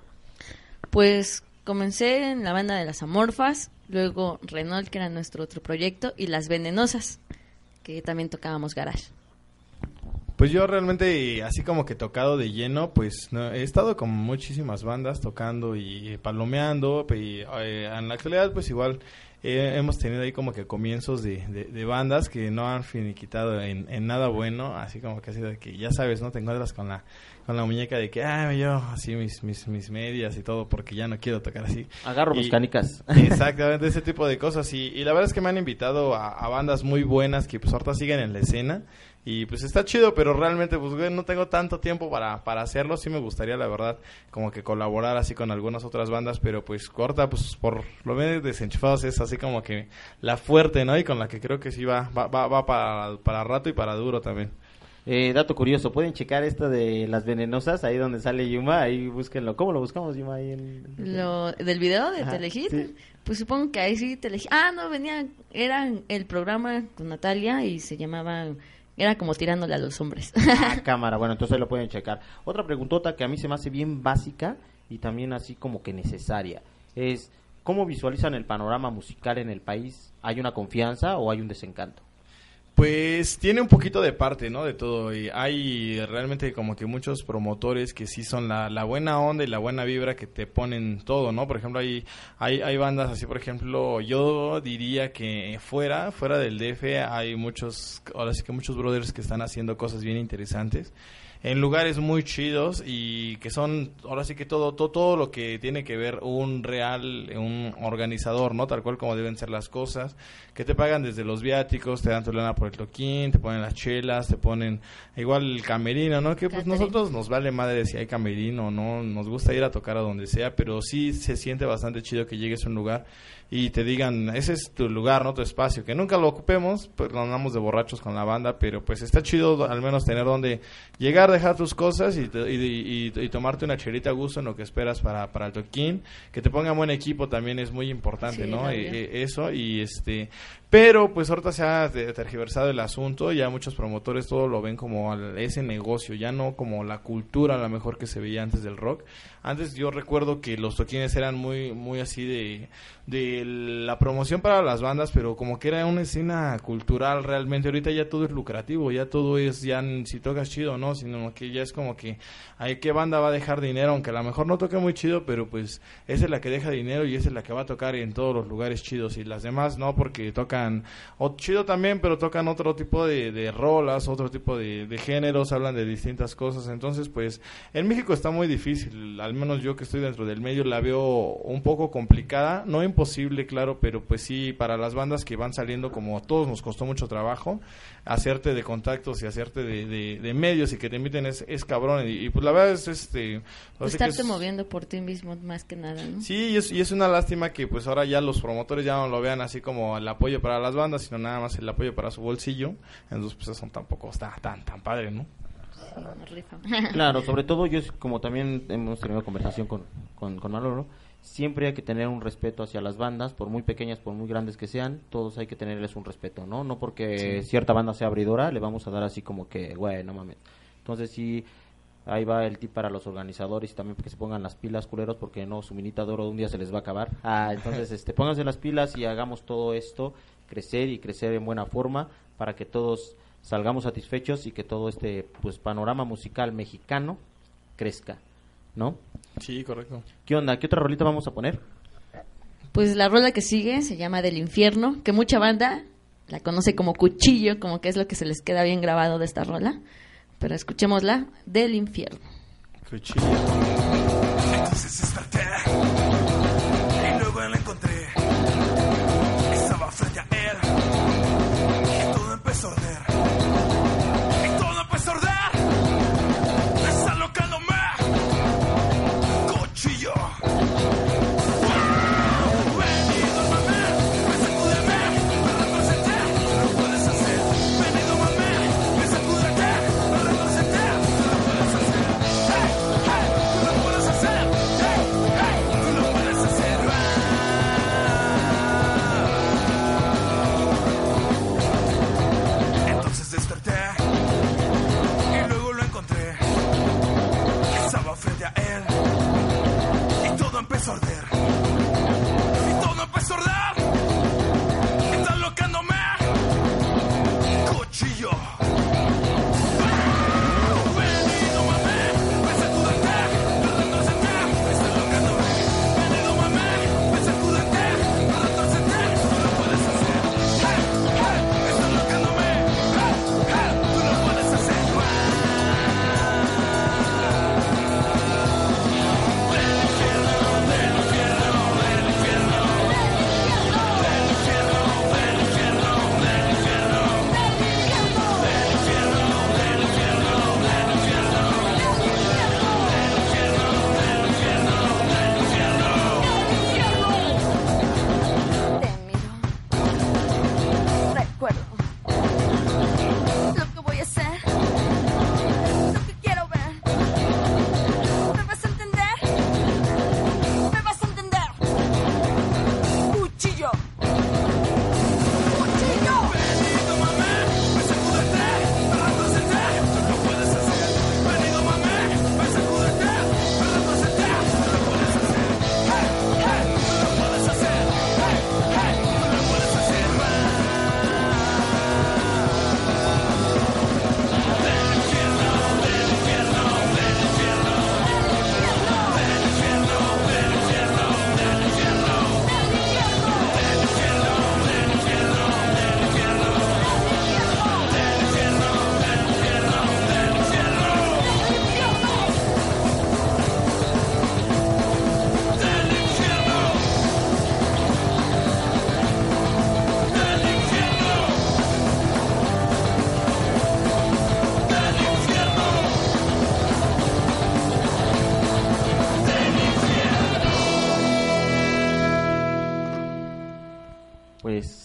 [SPEAKER 4] Pues comencé en la banda de las Amorfas, luego Renault, que era nuestro otro proyecto, y Las Venenosas, que también tocábamos garage.
[SPEAKER 3] Pues yo realmente, así como que tocado de lleno, pues no, he estado con muchísimas bandas tocando y palomeando. Y eh, en la actualidad, pues igual eh, hemos tenido ahí como que comienzos de, de, de bandas que no han finiquitado en, en nada bueno. Así como que ha sido de que, ya sabes, ¿no? Te encuentras con la, con la muñeca de que, ah, yo, así mis, mis, mis medias y todo, porque ya no quiero tocar así.
[SPEAKER 1] Agarro
[SPEAKER 3] Y-
[SPEAKER 1] mis canicas.
[SPEAKER 3] Exactamente, ese tipo de cosas. Y, y la verdad es que me han invitado a, a bandas muy buenas que pues ahorita siguen en la escena. Y pues está chido, pero realmente pues güey, no tengo tanto tiempo para, para hacerlo. Sí me gustaría, la verdad, como que colaborar así con algunas otras bandas, pero pues corta, pues por lo menos desenchufados es así como que la fuerte, ¿no? Y con la que creo que sí va, va, va, va para, para rato y para duro también.
[SPEAKER 1] Eh, dato curioso, pueden checar esta de las venenosas, ahí donde sale Yuma, ahí búsquenlo. ¿Cómo lo buscamos, Yuma? Ahí en...
[SPEAKER 4] Lo, del video de Telehit,
[SPEAKER 1] sí.
[SPEAKER 4] pues supongo que ahí sí Telehit. Ah, no, venía, era el programa con Natalia y se llamaba, era como tirándole a los hombres.
[SPEAKER 1] Ah, cámara, bueno, entonces lo pueden checar. Otra preguntota que a mí se me hace bien básica y también así como que necesaria es, ¿cómo visualizan el panorama musical en el país? ¿Hay una confianza o hay un desencanto?
[SPEAKER 3] Pues tiene un poquito de parte, ¿no? De todo. Y hay realmente como que muchos promotores que sí son la, la buena onda y la buena vibra que te ponen todo, ¿no? Por ejemplo, hay, hay, hay bandas así, por ejemplo, yo diría que fuera, fuera del DF hay muchos, ahora sí que muchos brothers que están haciendo cosas bien interesantes en lugares muy chidos y que son ahora sí que todo, todo todo lo que tiene que ver un real un organizador no tal cual como deben ser las cosas que te pagan desde los viáticos te dan tu lana por el toquín te ponen las chelas te ponen igual el camerino no que pues nosotros nos vale madre si hay camerino no nos gusta ir a tocar a donde sea pero sí se siente bastante chido que llegues a un lugar y te digan, ese es tu lugar, no tu espacio, que nunca lo ocupemos, pues andamos de borrachos con la banda, pero pues está chido al menos tener donde llegar, dejar tus cosas y, te- y, y- y tomarte una cherita a gusto en lo que esperas para, para el toquín, que te pongan buen equipo también es muy importante,
[SPEAKER 4] Sí,
[SPEAKER 3] ¿no? Eh, eh, eso y este... Pero pues ahorita se ha tergiversado el asunto, ya muchos promotores todo lo ven como al- ese negocio, ya no como la cultura a lo mejor que se veía antes del rock. Antes yo recuerdo que los toquines eran muy muy así de, de la promoción para las bandas, pero como que era una escena cultural realmente. Ahorita ya todo es lucrativo, ya todo es, ya si tocas chido no, sino ¿no? Que ya es como que, ay, ¿qué banda va a dejar dinero? Aunque a lo mejor no toque muy chido, pero pues esa es la que deja dinero y esa es la que va a tocar en todos los lugares chidos. Y las demás no, porque tocan, o chido también, pero tocan otro tipo de, de rolas, otro tipo de, de géneros, hablan de distintas cosas. Entonces, pues, en México está muy difícil. Al menos yo que estoy dentro del medio la veo un poco complicada. No imposible, claro, pero pues sí, para las bandas que van saliendo, como a todos nos costó mucho trabajo, hacerte de contactos y hacerte de, de- de medios y que te inviten es, es cabrón. Y, y, pues la verdad es este. que
[SPEAKER 4] Estarte
[SPEAKER 3] es-
[SPEAKER 4] moviendo por ti mismo más que nada, ¿no?
[SPEAKER 3] Sí, y es, y es una lástima que pues ahora ya los promotores ya no lo vean así como el apoyo para las bandas, sino nada más el apoyo para su bolsillo. Entonces pues eso tampoco está tan, tan padre, ¿no?
[SPEAKER 4] Sí.
[SPEAKER 1] Claro, sobre todo yo, como también hemos tenido conversación con, con, con Manolo, siempre hay que tener un respeto hacia las bandas, por muy pequeñas, por muy grandes que sean, todos hay que tenerles un respeto, ¿no? No porque cierta banda sea abridora, le vamos a dar así como que, güey, no mames. Entonces sí, ahí va el tip para los organizadores y también que se pongan las pilas, culeros, porque no, su minita de oro un día se les va a acabar. Ah, entonces, este, pónganse las pilas y hagamos todo esto crecer y crecer en buena forma para que todos salgamos satisfechos y que todo este pues panorama musical mexicano crezca, ¿no?
[SPEAKER 3] Sí, correcto.
[SPEAKER 1] ¿Qué onda? ¿Qué otra rolita vamos a poner?
[SPEAKER 4] Pues la rola que sigue se llama Del Infierno, que mucha banda la conoce como Cuchillo, como que es lo que se les queda bien grabado de esta rola. Pero escuchémosla, Del Infierno.
[SPEAKER 3] Cuchillo.
[SPEAKER 6] Entonces y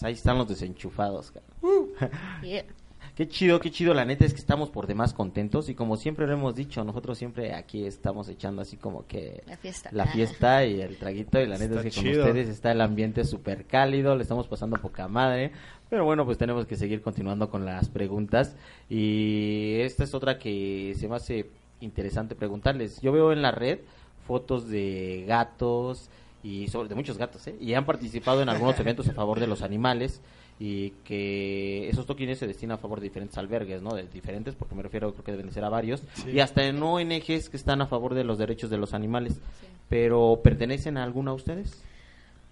[SPEAKER 1] ahí están los desenchufados. cara.
[SPEAKER 4] Yeah.
[SPEAKER 1] Qué chido, qué chido. La neta es que estamos por demás contentos y como siempre lo hemos dicho, nosotros siempre aquí estamos echando así como que
[SPEAKER 4] La fiesta.
[SPEAKER 1] la fiesta y el traguito y la neta
[SPEAKER 3] Está
[SPEAKER 1] es que
[SPEAKER 3] chido.
[SPEAKER 1] con ustedes está el ambiente súper cálido, le estamos pasando poca madre, pero bueno, pues tenemos que seguir continuando con las preguntas y esta es otra que se me hace interesante preguntarles. Yo veo en la red fotos de gatos y sobre de muchos gatos, ¿eh? Y han participado en algunos eventos a favor de los animales y que esos toquines se destinan a favor de diferentes albergues, ¿no? De diferentes, porque me refiero, creo que deben de ser a varios,
[SPEAKER 3] Sí.
[SPEAKER 1] y hasta en ONGs que están a favor de los derechos de los animales. Pero, ¿pertenecen a alguna ustedes?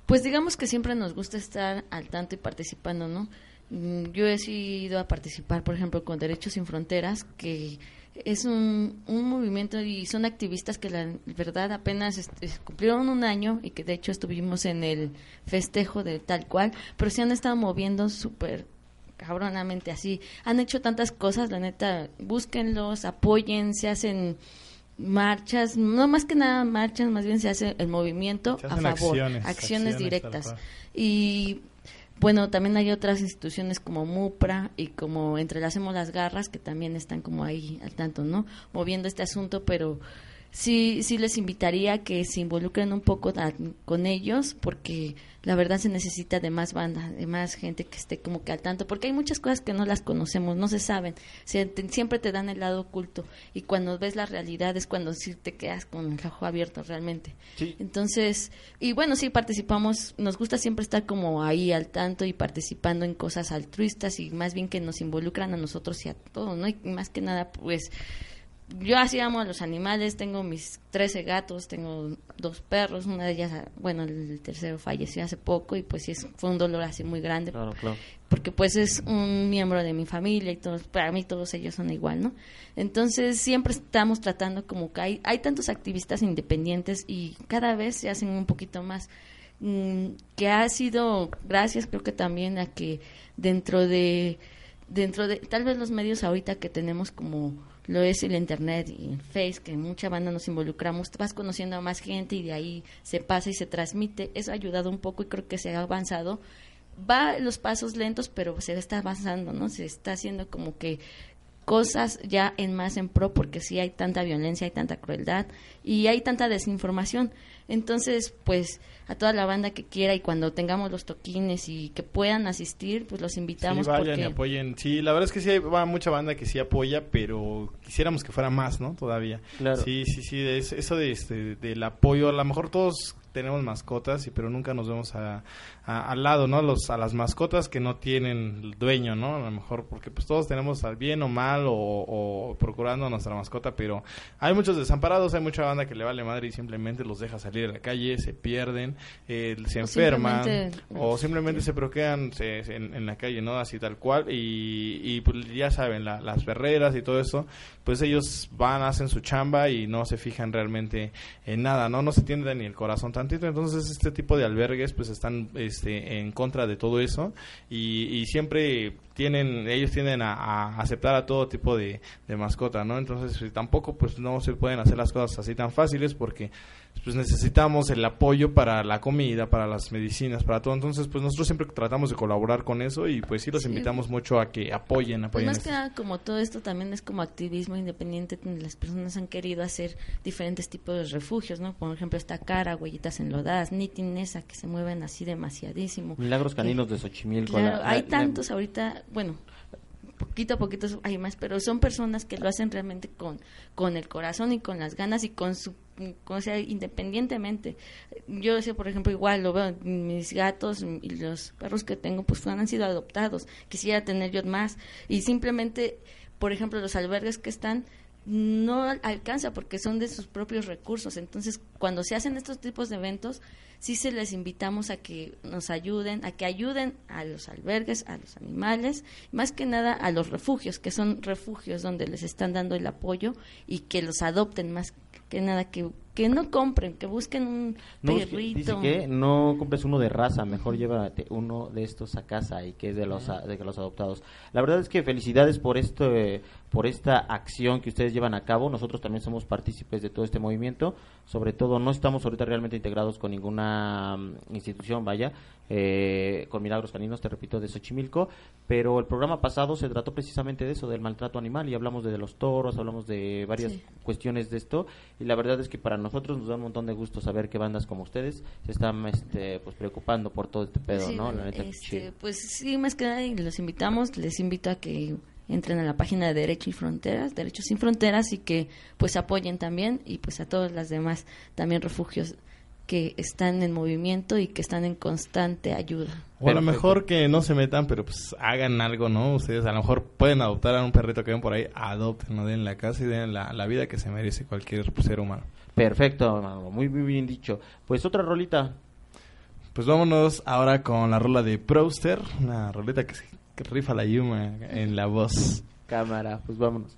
[SPEAKER 4] Pues digamos que siempre nos gusta estar al tanto y participando, ¿no? Mm, Yo he ido a participar, por ejemplo, con Derechos Sin Fronteras, que es un, un movimiento y son activistas que la verdad apenas este, cumplieron un año y que de hecho estuvimos en el festejo de tal cual, pero se han estado moviendo súper cabronamente así. Han hecho tantas cosas, la neta, búsquenlos, apoyen, se hacen marchas, no más que nada marchas, más bien se hace el movimiento
[SPEAKER 3] Se
[SPEAKER 4] a favor,
[SPEAKER 3] acciones,
[SPEAKER 4] directas. Y bueno, también hay otras instituciones como MUPRA y como Entrelacemos las Garras que también están como ahí al tanto, ¿no? Moviendo este asunto, pero sí, sí les invitaría a que se involucren un poco con ellos porque la verdad se necesita de más banda, de más gente que esté como que al tanto, porque hay muchas cosas que no las conocemos, no se saben, se- te- siempre te dan el lado oculto y cuando ves la realidad es cuando sí te quedas con el ojo abierto realmente.
[SPEAKER 1] Sí.
[SPEAKER 4] Entonces, y bueno, sí participamos, nos gusta siempre estar como ahí al tanto y participando en cosas altruistas y más bien que nos involucran a nosotros y a todos, ¿no? Y más que nada, pues, yo así amo a los animales, tengo mis 13 gatos, tengo dos perros, una de ellas, bueno, el tercero falleció hace poco y pues sí, es- fue un dolor así muy grande
[SPEAKER 1] Claro, claro.
[SPEAKER 4] porque pues es un miembro de mi familia y todos, para mí todos ellos son igual, ¿no? Entonces siempre estamos tratando como que hay, hay tantos activistas independientes y cada vez se hacen un poquito más, mm, que ha sido gracias creo que también a que dentro de, dentro de, tal vez los medios ahorita que tenemos como lo es el internet y el face, que mucha banda nos involucramos, vas conociendo a más gente y de ahí se pasa y se transmite, eso ha ayudado un poco y creo que se ha avanzado va los pasos lentos, pero se está avanzando, ¿no? Se está haciendo como que cosas ya en más en pro porque sí hay tanta violencia, hay tanta crueldad y hay tanta desinformación. Entonces, pues a toda la banda que quiera y cuando tengamos los toquines y que puedan asistir, pues los invitamos
[SPEAKER 3] sí, vayan
[SPEAKER 4] porque
[SPEAKER 3] y apoyen. Sí, la verdad es que sí hay va mucha banda que sí apoya, pero quisiéramos que fuera más, ¿no? Todavía.
[SPEAKER 1] Claro.
[SPEAKER 3] Sí, sí, sí, es- eso de este, del apoyo, a lo mejor todos tenemos mascotas, y pero nunca nos vemos a, a- al lado, ¿no? Los, a las mascotas que no tienen dueño, ¿no? A lo mejor porque pues todos tenemos al bien o mal o, o procurando a nuestra mascota, pero hay muchos desamparados, hay mucha banda que le vale madre y simplemente los deja salir a la calle, se pierden, eh, se
[SPEAKER 4] O
[SPEAKER 3] enferman
[SPEAKER 4] simplemente-
[SPEAKER 3] o simplemente se bloquean se- se- en, en la calle, ¿no? Así tal cual. Y, y pues ya saben, la- las ferreras y todo eso, pues ellos van, hacen su chamba y no se fijan realmente en nada, ¿no? No se tienden ni el corazón tantito. Entonces este tipo de albergues pues están este, en contra de todo eso y, y siempre tienen, ellos tienden a, aceptar a todo tipo de, de mascota, ¿no? Entonces eh, tampoco pues no se pueden hacer las cosas así tan fáciles porque pues necesitamos el apoyo para la comida, para las medicinas, para todo. Entonces, pues nosotros siempre tratamos de colaborar con eso y pues sí los
[SPEAKER 4] Sí.
[SPEAKER 3] invitamos mucho a que apoyen,
[SPEAKER 4] Pues
[SPEAKER 3] apoyen.
[SPEAKER 4] más
[SPEAKER 3] esto.
[SPEAKER 4] que nada, como todo esto también es como activismo independiente, donde las personas han querido hacer diferentes tipos de refugios, ¿no? Por ejemplo, esta cara, huellitas enlodadas, Knitting esa, que se mueven así demasiadísimo.
[SPEAKER 1] Milagros caninos de Xochimilco.
[SPEAKER 4] Claro,
[SPEAKER 1] la-
[SPEAKER 4] hay
[SPEAKER 1] la-
[SPEAKER 4] tantos ahorita, bueno, poquito a poquito hay más, pero son personas que lo hacen realmente con, con el corazón y con las ganas y con su, o sea, independientemente. Yo sé, por ejemplo, igual lo veo, mis gatos y los perros que tengo, pues han sido adoptados. Quisiera tener yo más. Y simplemente, por ejemplo, los albergues que están, no alcanza porque son de sus propios recursos. Entonces, cuando se hacen estos tipos de eventos, sí se les invitamos a que nos ayuden, a que ayuden a los albergues, a los animales, más que nada a los refugios, que son refugios donde les están dando el apoyo y que los adopten más que nada, que, que no compren, que busquen un
[SPEAKER 1] No,
[SPEAKER 4] perrito.
[SPEAKER 1] dice que no compres uno de raza, mejor llévate uno de estos a casa y que es de los a- de los adoptados. La verdad es que felicidades por este por esta acción que ustedes llevan a cabo. Nosotros también somos partícipes de todo este movimiento. Sobre todo no estamos ahorita realmente integrados con ninguna mm, institución, vaya, eh, con Milagros Caninos, te repito, de Xochimilco, pero el programa pasado se trató precisamente de eso, del maltrato animal y hablamos de, los toros, hablamos de varias
[SPEAKER 4] Sí.
[SPEAKER 1] cuestiones de esto y la verdad es que para nosotros nos da un montón de gusto saber que bandas como ustedes se están este pues preocupando por todo este pedo,
[SPEAKER 4] Sí,
[SPEAKER 1] ¿no? La neta,
[SPEAKER 4] este, pues sí, más que nada los invitamos, les invito a que entren a la página de Derecho y Fronteras, Derechos sin Fronteras y que pues apoyen también y pues a todos las demás también refugios que están en movimiento y que están en constante ayuda.
[SPEAKER 3] O a lo mejor que no se metan, pero pues hagan algo, ¿no? Ustedes a lo mejor pueden adoptar a un perrito que ven por ahí, adopten, no den la casa y den la, la vida que se merece cualquier ser humano.
[SPEAKER 1] Perfecto, Manolo, muy, muy bien dicho. Pues otra rolita.
[SPEAKER 3] Pues vámonos ahora con la rola de Proster, una roleta que, se- rifa la Yuma en la voz.
[SPEAKER 1] Cámara, pues vámonos.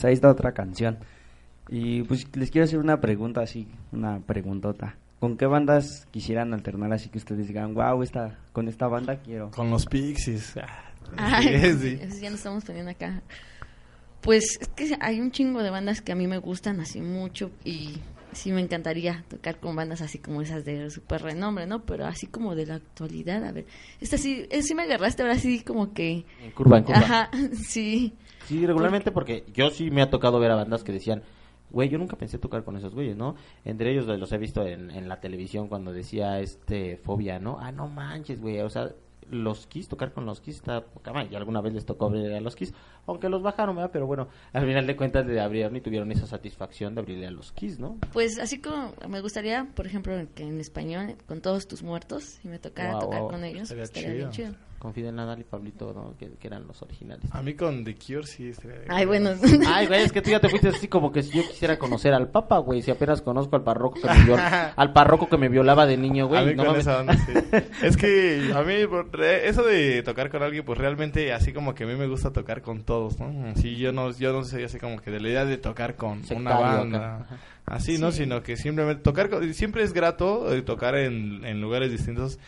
[SPEAKER 2] Pues ahí está otra canción. Y pues les quiero hacer una pregunta así, una preguntota. ¿Con qué bandas quisieran alternar así que ustedes digan, wow, esta, con esta banda quiero?
[SPEAKER 3] Con los Pixies. Ah,
[SPEAKER 4] Ay,
[SPEAKER 3] sí, sí.
[SPEAKER 4] eso ya nos estamos poniendo acá. Pues es que hay un chingo de bandas que a mí me gustan así mucho y sí me encantaría tocar con bandas así como esas de super renombre, ¿no? Pero así como de la actualidad, a ver. Esta sí, eh, sí me agarraste ahora sí como que...
[SPEAKER 1] En curva, en curva.
[SPEAKER 4] Ajá, sí.
[SPEAKER 1] Sí, regularmente porque yo sí me ha tocado ver a bandas que decían, güey, yo nunca pensé tocar con esos güeyes, ¿no? Entre ellos los he visto en, en la televisión cuando decía este Fobia, ¿no? Ah, no manches, güey, o sea, los Kiss, tocar con los Kiss está poca madre. Y alguna vez les tocó abrir a los Kiss, aunque los bajaron, ¿verdad? Pero bueno, al final de cuentas le abrieron y tuvieron esa satisfacción de abrirle a los Kiss, ¿no?
[SPEAKER 4] Pues así como me gustaría, por ejemplo, que en español, con todos tus muertos, si me tocara tocar con ellos,
[SPEAKER 3] Estaría
[SPEAKER 4] estaría bien
[SPEAKER 3] chido.
[SPEAKER 1] Con Fidel Nadal y Pablito, ¿no? que, que eran los originales.
[SPEAKER 3] A mí con The Cure sí estaría.
[SPEAKER 4] Ay, bueno.
[SPEAKER 1] Ay, güey, es que tú ya te fuiste así como que si yo quisiera conocer al Papa, güey, si apenas conozco al párroco que me viol- al párroco que me violaba de niño,
[SPEAKER 3] a
[SPEAKER 1] güey.
[SPEAKER 3] mí
[SPEAKER 1] no
[SPEAKER 3] con esa onda, sí. Es que a mí, eso de tocar con alguien, pues realmente así como que a mí me gusta tocar con todos, ¿no? Sí, yo no, yo no soy así como que de la idea de tocar con una
[SPEAKER 1] Sectario
[SPEAKER 3] banda.
[SPEAKER 1] acá. Ajá.
[SPEAKER 3] Así, ¿no? Sino que simplemente tocar, con- siempre es grato eh, tocar en, en lugares distintos.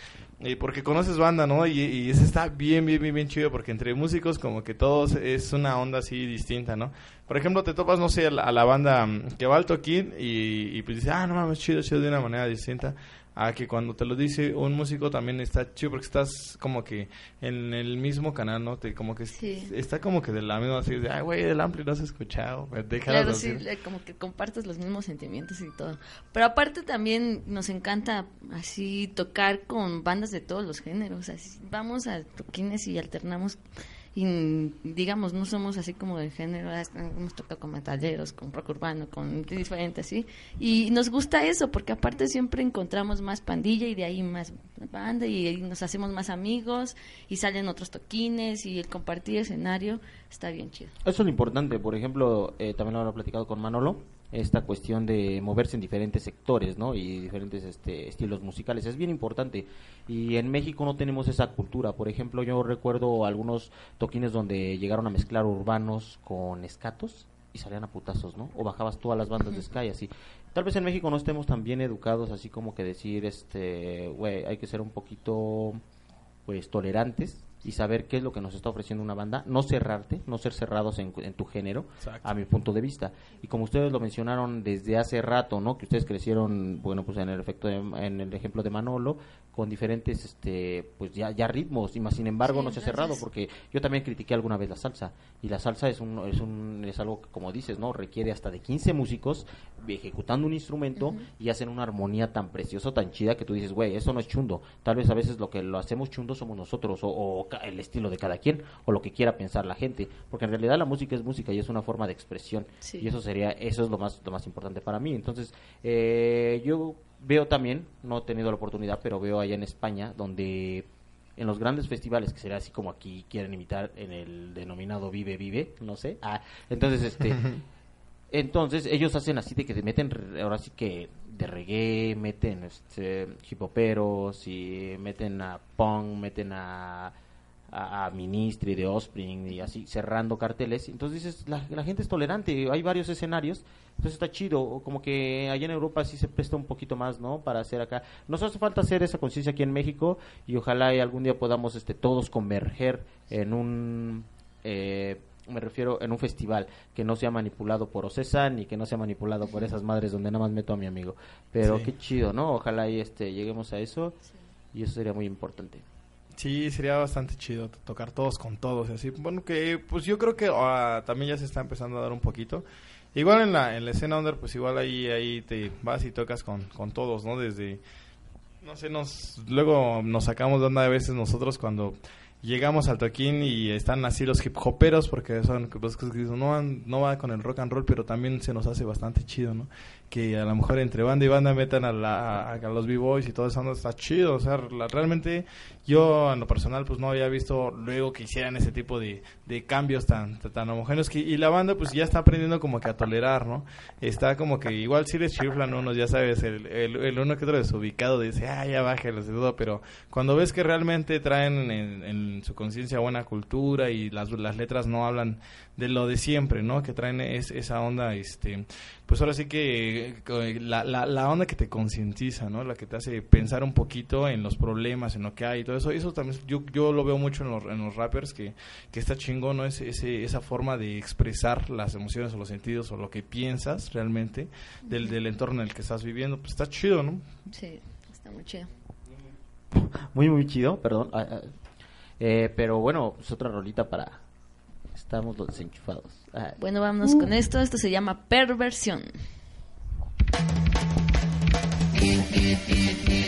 [SPEAKER 3] Eh, porque conoces banda, ¿no? Y, y eso está bien, bien, bien, bien chido. Porque entre músicos, como que todos es una onda así distinta, ¿no? Por ejemplo, te topas, no sé, a la, banda mm, que va al toquín y, y pues dices, ah, no mames, chido, chido de una manera distinta. A que cuando te lo dice un músico también está chido porque estás como que en el mismo canal, ¿no? Te, como que
[SPEAKER 4] Sí.
[SPEAKER 3] está como que de la misma, así de, ay, güey, el ampli no has escuchado. Déjalo
[SPEAKER 4] Claro,
[SPEAKER 3] así".
[SPEAKER 4] sí, como que compartes los mismos sentimientos y todo. Pero aparte también nos encanta así tocar con bandas de todos los géneros. Así, vamos a toquines y alternamos. Y digamos, no somos así como de género. ah, Hemos tocado con metaleros, con rock urbano, con diferente así. Y nos gusta eso porque aparte siempre encontramos más pandilla y de ahí más banda y nos hacemos más amigos y salen otros toquines y el compartir escenario está bien chido.
[SPEAKER 1] Eso es lo importante. Por ejemplo, eh, también lo habrá platicado con Manolo, esta cuestión de moverse en diferentes sectores, ¿no? Y diferentes este, estilos musicales. Es bien importante. Y en México no tenemos esa cultura. Por ejemplo, yo recuerdo algunos toquines donde llegaron a mezclar urbanos con escatos y salían a putazos, ¿no? O bajabas todas las bandas de Sky así. Tal vez en México no estemos tan bien educados así como que decir, este, güey, hay que ser un poquito pues tolerantes y saber qué es lo que nos está ofreciendo una banda, no cerrarte, no ser cerrados en, en tu género,
[SPEAKER 3] Exacto.
[SPEAKER 1] a mi punto de vista. Y como ustedes lo mencionaron desde hace rato, ¿no? Que ustedes crecieron, bueno, pues en el efecto de- en el ejemplo de Manolo con diferentes este pues ya ya ritmos y más sin embargo
[SPEAKER 4] Sí,
[SPEAKER 1] no se ha cerrado porque yo también critiqué alguna vez la salsa y la salsa es un es un es algo que como dices, ¿no? requiere hasta de 15 músicos ejecutando un instrumento y hacen una armonía tan preciosa, tan chida que tú dices, güey, eso no es chundo. Tal vez a veces lo que lo hacemos chundo somos nosotros o, el estilo de cada quien o lo que quiera pensar la gente, porque en realidad la música es música y es una forma de expresión
[SPEAKER 4] Sí.
[SPEAKER 1] y eso sería eso es lo más lo más importante para mí. Entonces, eh, yo veo también, no he tenido la oportunidad, pero veo allá en España donde en los grandes festivales que sería así como aquí quieren imitar en el denominado Vive Vive, no sé. Ah, entonces este entonces ellos hacen así de que te meten ahora sí que de reggae, meten este hip hoperos y meten a punk, meten a a, a Ministry de Offspring y así cerrando carteles. Entonces dices, la, la gente es tolerante, hay varios escenarios, entonces está chido, como que allá en Europa sí se presta un poquito más, ¿no? Para hacer acá. Nos hace falta hacer esa conciencia aquí en México y ojalá y algún día podamos este todos converger en un eh, me refiero en un festival que no sea manipulado por Ocesa ni que no sea manipulado por esas madres donde nada más meto a mi amigo. Pero
[SPEAKER 3] Sí.
[SPEAKER 1] qué chido, ¿no? Ojalá y este lleguemos a eso y eso sería muy importante.
[SPEAKER 3] Sí, sería bastante chido to- tocar todos con todos así. Bueno, que pues yo creo que ah, también ya se está empezando a dar un poquito. Igual en la, en la escena under, pues igual ahí, ahí te vas y tocas con, con todos, ¿no? Desde, no sé, nos luego nos sacamos de onda a veces nosotros cuando llegamos al toquín y están así los hip hoperos, porque son los que dicen, no, no va con el rock and roll, pero también se nos hace bastante chido, ¿no? Que a lo mejor entre banda y banda metan a, la, a, los b-boys y todo eso, ¿no? está chido, o sea, la- realmente yo en lo personal pues no había visto luego que hicieran ese tipo de, de cambios tan, tan, tan homogéneos que, y la banda pues ya está aprendiendo como que a tolerar, ¿no? Está como que igual si les chiflan unos, ya sabes, el, el, uno que otro desubicado dice, ah, ya bájelos y todo, pero cuando ves que realmente traen en, en su conciencia buena cultura y las, las letras no hablan de lo de siempre, ¿no? Que traen es, esa onda, este, pues ahora sí que eh, la, la, la onda que te concientiza, ¿no? La que te hace pensar un poquito en los problemas, en lo que hay y todo eso. Eso también yo, yo lo veo mucho en los, en los rappers, que, que está chingón, ¿no? Ese, ese, esa forma de expresar las emociones o los sentidos o lo que piensas realmente del, del entorno en el que estás viviendo. Pues está chido, ¿no?
[SPEAKER 4] Sí, está muy chido.
[SPEAKER 1] Muy, muy chido, perdón. Ah, ah. Eh, pero bueno, es otra rolita para... Estamos los desenchufados. Ah,
[SPEAKER 4] Bueno, vámonos con esto. Esto se llama perversión.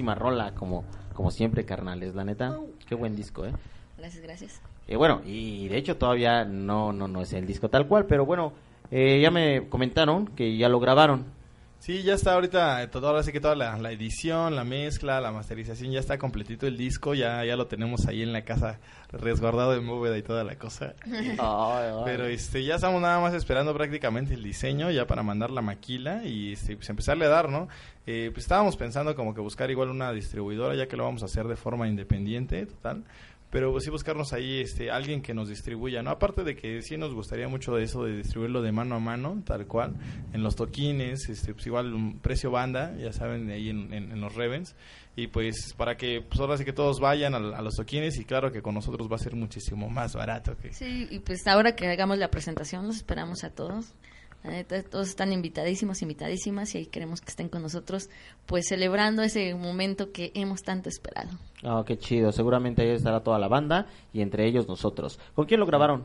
[SPEAKER 1] buenísima rola, como, como siempre, carnales, la neta. Qué buen disco, ¿eh?
[SPEAKER 4] Gracias, gracias.
[SPEAKER 1] Eh, bueno, y de hecho todavía no, no, no es el disco tal cual, pero bueno, eh, ya me comentaron que ya lo grabaron.
[SPEAKER 3] Sí, ya está ahorita, eh, todo, ahora sí que toda la, la edición, la mezcla, la masterización, ya está completito el disco, ya, ya lo tenemos ahí en la casa resguardado en bóveda y toda la cosa. Pero este, ya estamos nada más esperando prácticamente el diseño ya para mandar la maquila y este, pues empezarle a dar, ¿no? Eh, pues estábamos pensando como que buscar igual una distribuidora ya que lo vamos a hacer de forma independiente, total. Pero pues sí buscarnos ahí este alguien que nos distribuya, ¿no? Aparte de que sí nos gustaría mucho de eso de distribuirlo de mano a mano, tal cual, en los toquines, este pues igual un precio banda, ya saben, ahí en, en- los Revens y pues para que pues ahora sí que todos vayan a, a los toquines y claro que con nosotros va a ser muchísimo más barato
[SPEAKER 4] Sí, y pues ahora que hagamos la presentación, los esperamos a todos. La neta, todos están invitadísimos, invitadísimas, y ahí queremos que estén con nosotros, pues celebrando ese momento que hemos tanto esperado.
[SPEAKER 1] Ah, qué chido. Seguramente ahí estará toda la banda y entre ellos nosotros. ¿Con quién lo grabaron?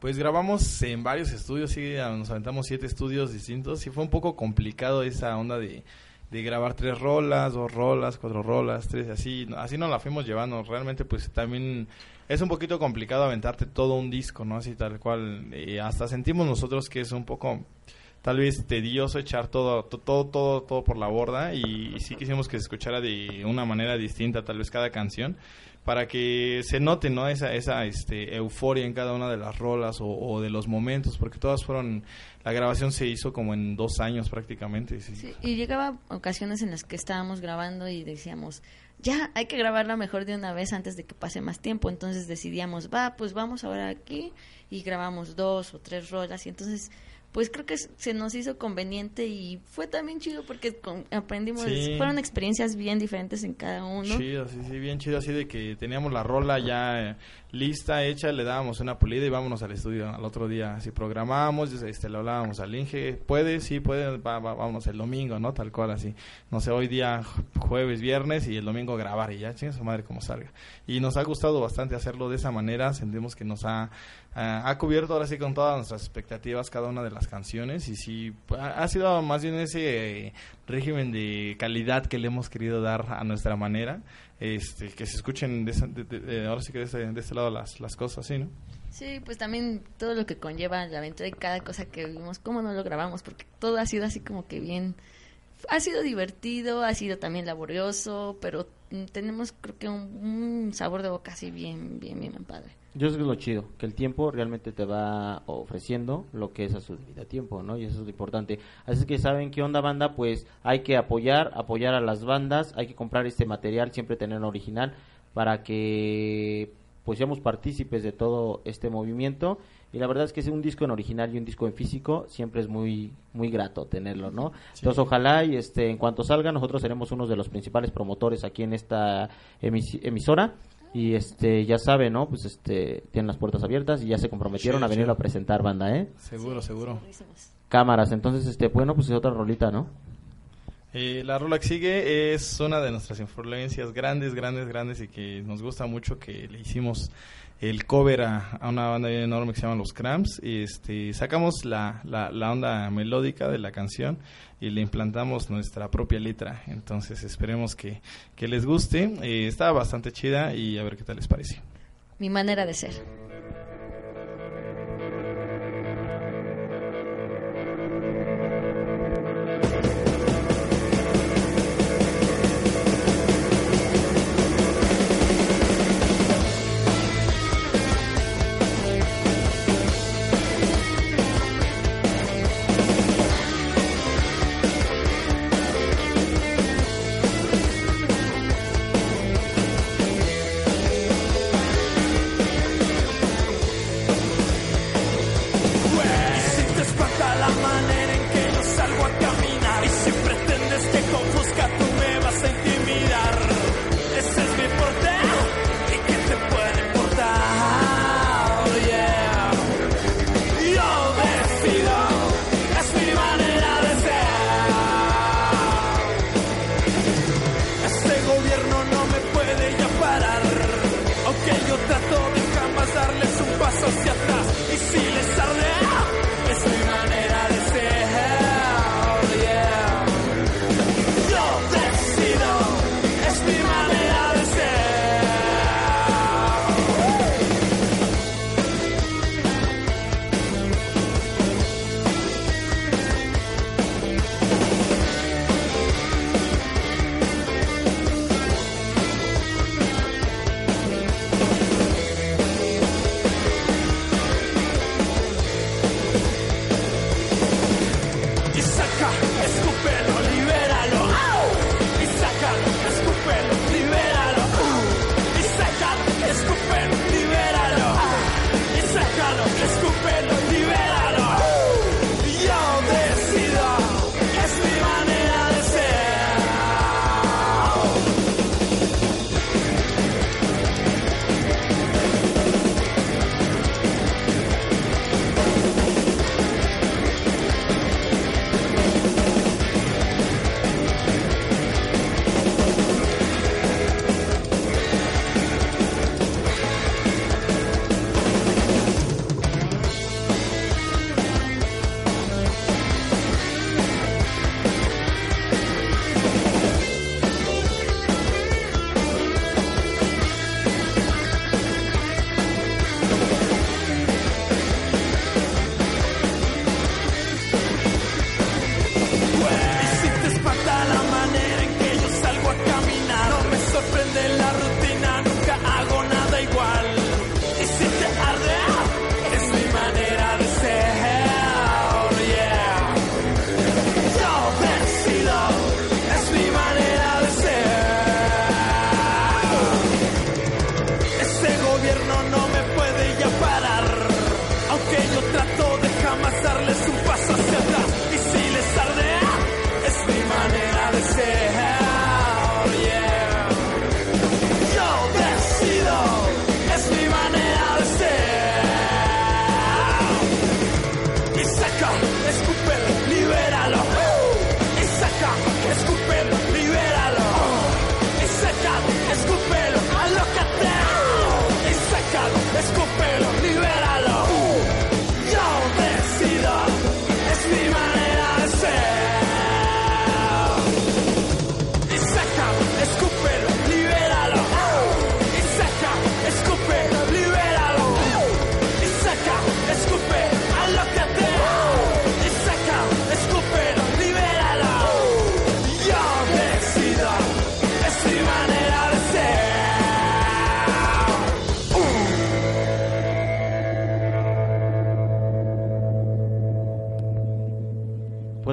[SPEAKER 3] Pues grabamos en varios estudios, sí, nos aventamos siete estudios distintos y fue un poco complicado esa onda de, de grabar tres rolas, dos rolas, cuatro rolas, tres, así, así nos la fuimos llevando. Realmente pues también es un poquito complicado aventarte todo un disco, ¿no? Así tal cual. Y hasta sentimos nosotros que es un poco tal vez tedioso echar todo, to- todo, todo, todo por la borda y, sí quisimos que se escuchara de una manera distinta tal vez cada canción para que se note no esa esa este euforia en cada una de las rolas o, o de los momentos porque todas fueron la grabación se hizo como en dos años prácticamente sí.
[SPEAKER 4] Sí, y llegaba ocasiones en las que estábamos grabando y decíamos, ya, hay que grabarla mejor de una vez antes de que pase más tiempo. Entonces decidíamos, va, pues vamos ahora aquí y grabamos dos o tres rolas. Y entonces, pues creo que se nos hizo conveniente y fue también chido porque con- aprendimos,
[SPEAKER 3] Sí.
[SPEAKER 4] fueron experiencias bien diferentes en cada uno.
[SPEAKER 3] Chido, sí, sí, bien chido, así de que teníamos la rola ya eh, lista, hecha, le dábamos una pulida y vámonos al estudio al otro día. Así programábamos, este, le hablábamos al Inge, puede, sí, puede, va, va- vámonos el domingo, ¿no? Tal cual, así. No sé, hoy día ju- jueves, viernes y el domingo grabar y ya, chinga su madre como salga. Y nos ha gustado bastante hacerlo de esa manera, sentimos que nos ha, ah, ha cubierto ahora sí con todas nuestras expectativas cada una de las canciones y sí, ha, ha sido más bien ese eh, régimen de calidad que le hemos querido dar a nuestra manera este que se escuchen de, de- de- ahora sí que de este, de este lado las, las cosas sí no
[SPEAKER 4] Sí, pues también todo lo que conlleva la aventura y cada cosa que vimos, cómo no lo grabamos, porque todo ha sido así como que bien ha sido divertido, ha sido también laborioso, pero mm, tenemos creo que un, un sabor de boca así bien, bien, bien padre.
[SPEAKER 1] Yo sé que es lo chido, que el tiempo realmente te va ofreciendo lo que es a su debido tiempo, ¿no? Y eso es lo importante. Así que saben qué onda banda, pues hay que apoyar, apoyar a las bandas, hay que comprar este material, siempre tener original para que pues seamos partícipes de todo este movimiento. Y la verdad es que es un disco en original y un disco en físico siempre es muy muy grato tenerlo no entonces ojalá y este en cuanto salga nosotros seremos uno de los principales promotores aquí en esta emis- emisora y este ya saben no pues este tienen las puertas abiertas y ya se comprometieron a venir a presentar banda eh
[SPEAKER 3] Seguro, seguro.
[SPEAKER 1] Cámaras. Entonces este bueno pues es otra rolita no
[SPEAKER 3] Eh, la rola que sigue es una de nuestras influencias grandes, grandes, grandes y que nos gusta mucho que le hicimos el cover a, una banda enorme que se llama Los Cramps y este sacamos la, la, onda melódica de la canción y le implantamos nuestra propia letra. Entonces esperemos que, que les guste. Eh, está bastante chida y a ver qué tal les parece
[SPEAKER 4] Mi manera de ser.
[SPEAKER 6] Darles un paso hacia atrás. Y si les arde,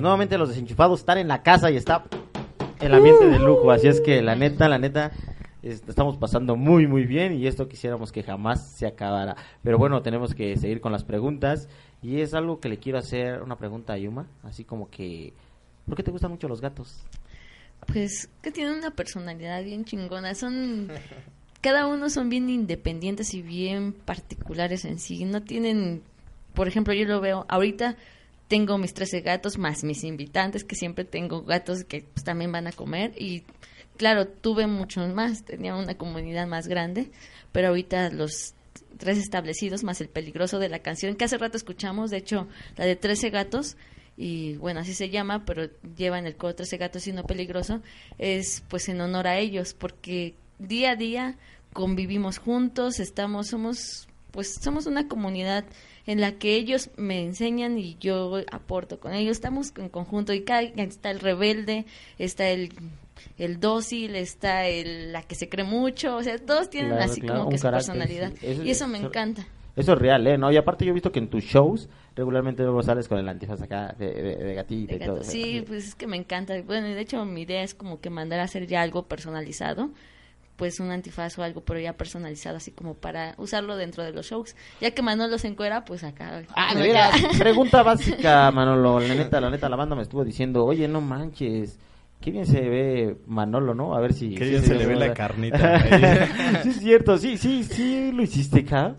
[SPEAKER 1] nuevamente los desenchufados están en la casa y está el ambiente de lujo. Así es que la neta, la neta, est- estamos pasando muy, muy bien y esto quisiéramos que jamás se acabara. Pero bueno, tenemos que seguir con las preguntas y es algo que le quiero hacer una pregunta a Yuma, así como que, ¿por qué te gustan mucho los gatos?
[SPEAKER 4] Pues que tienen una personalidad bien chingona. Son. Cada uno son bien independientes y bien particulares en sí. No tienen. Por ejemplo, yo lo veo. Ahorita tengo mis 13 gatos más mis invitantes, que siempre tengo gatos que pues, también van a comer. Y claro, tuve muchos más. Tenía una comunidad más grande. Pero ahorita los tres establecidos más el peligroso de la canción que hace rato escuchamos. De hecho, la de 13 gatos y bueno, así se llama, pero llevan el coro 13 gatos y no peligroso, es pues en honor a ellos, porque día a día convivimos juntos, estamos, somos, pues somos una comunidad en la que ellos me enseñan y yo aporto con ellos, estamos en conjunto y cada, está el rebelde, está el el dócil, está el, la que se cree mucho, o sea, todos tienen
[SPEAKER 1] Claro,
[SPEAKER 4] así
[SPEAKER 1] claro,
[SPEAKER 4] como que su
[SPEAKER 1] carácter,
[SPEAKER 4] personalidad.
[SPEAKER 1] sí. Eso-
[SPEAKER 4] y eso me
[SPEAKER 1] eso-
[SPEAKER 4] encanta.
[SPEAKER 1] Eso es real, ¿eh? ¿No? Y aparte yo he visto que en tus shows regularmente luego sales con el antifaz acá de, de, de gatita
[SPEAKER 4] de
[SPEAKER 1] y
[SPEAKER 4] gato.
[SPEAKER 1] todo.
[SPEAKER 4] Sí, pues es que me encanta. Bueno, de hecho mi idea es como que mandar a hacer ya algo personalizado, pues un antifaz o algo, pero ya personalizado, así como para usarlo dentro de los shows. Ya que Manolo se encuera, pues acá.
[SPEAKER 1] Ah,
[SPEAKER 4] no, ya.
[SPEAKER 1] Pregunta básica, Manolo. La neta, la neta, la banda me estuvo diciendo, oye, no manches. Qué bien se ve Manolo, ¿no? A ver si...
[SPEAKER 3] Qué
[SPEAKER 1] si
[SPEAKER 3] bien se le ve la carnita.
[SPEAKER 1] sí, es cierto. Sí, sí, sí, lo hiciste acá.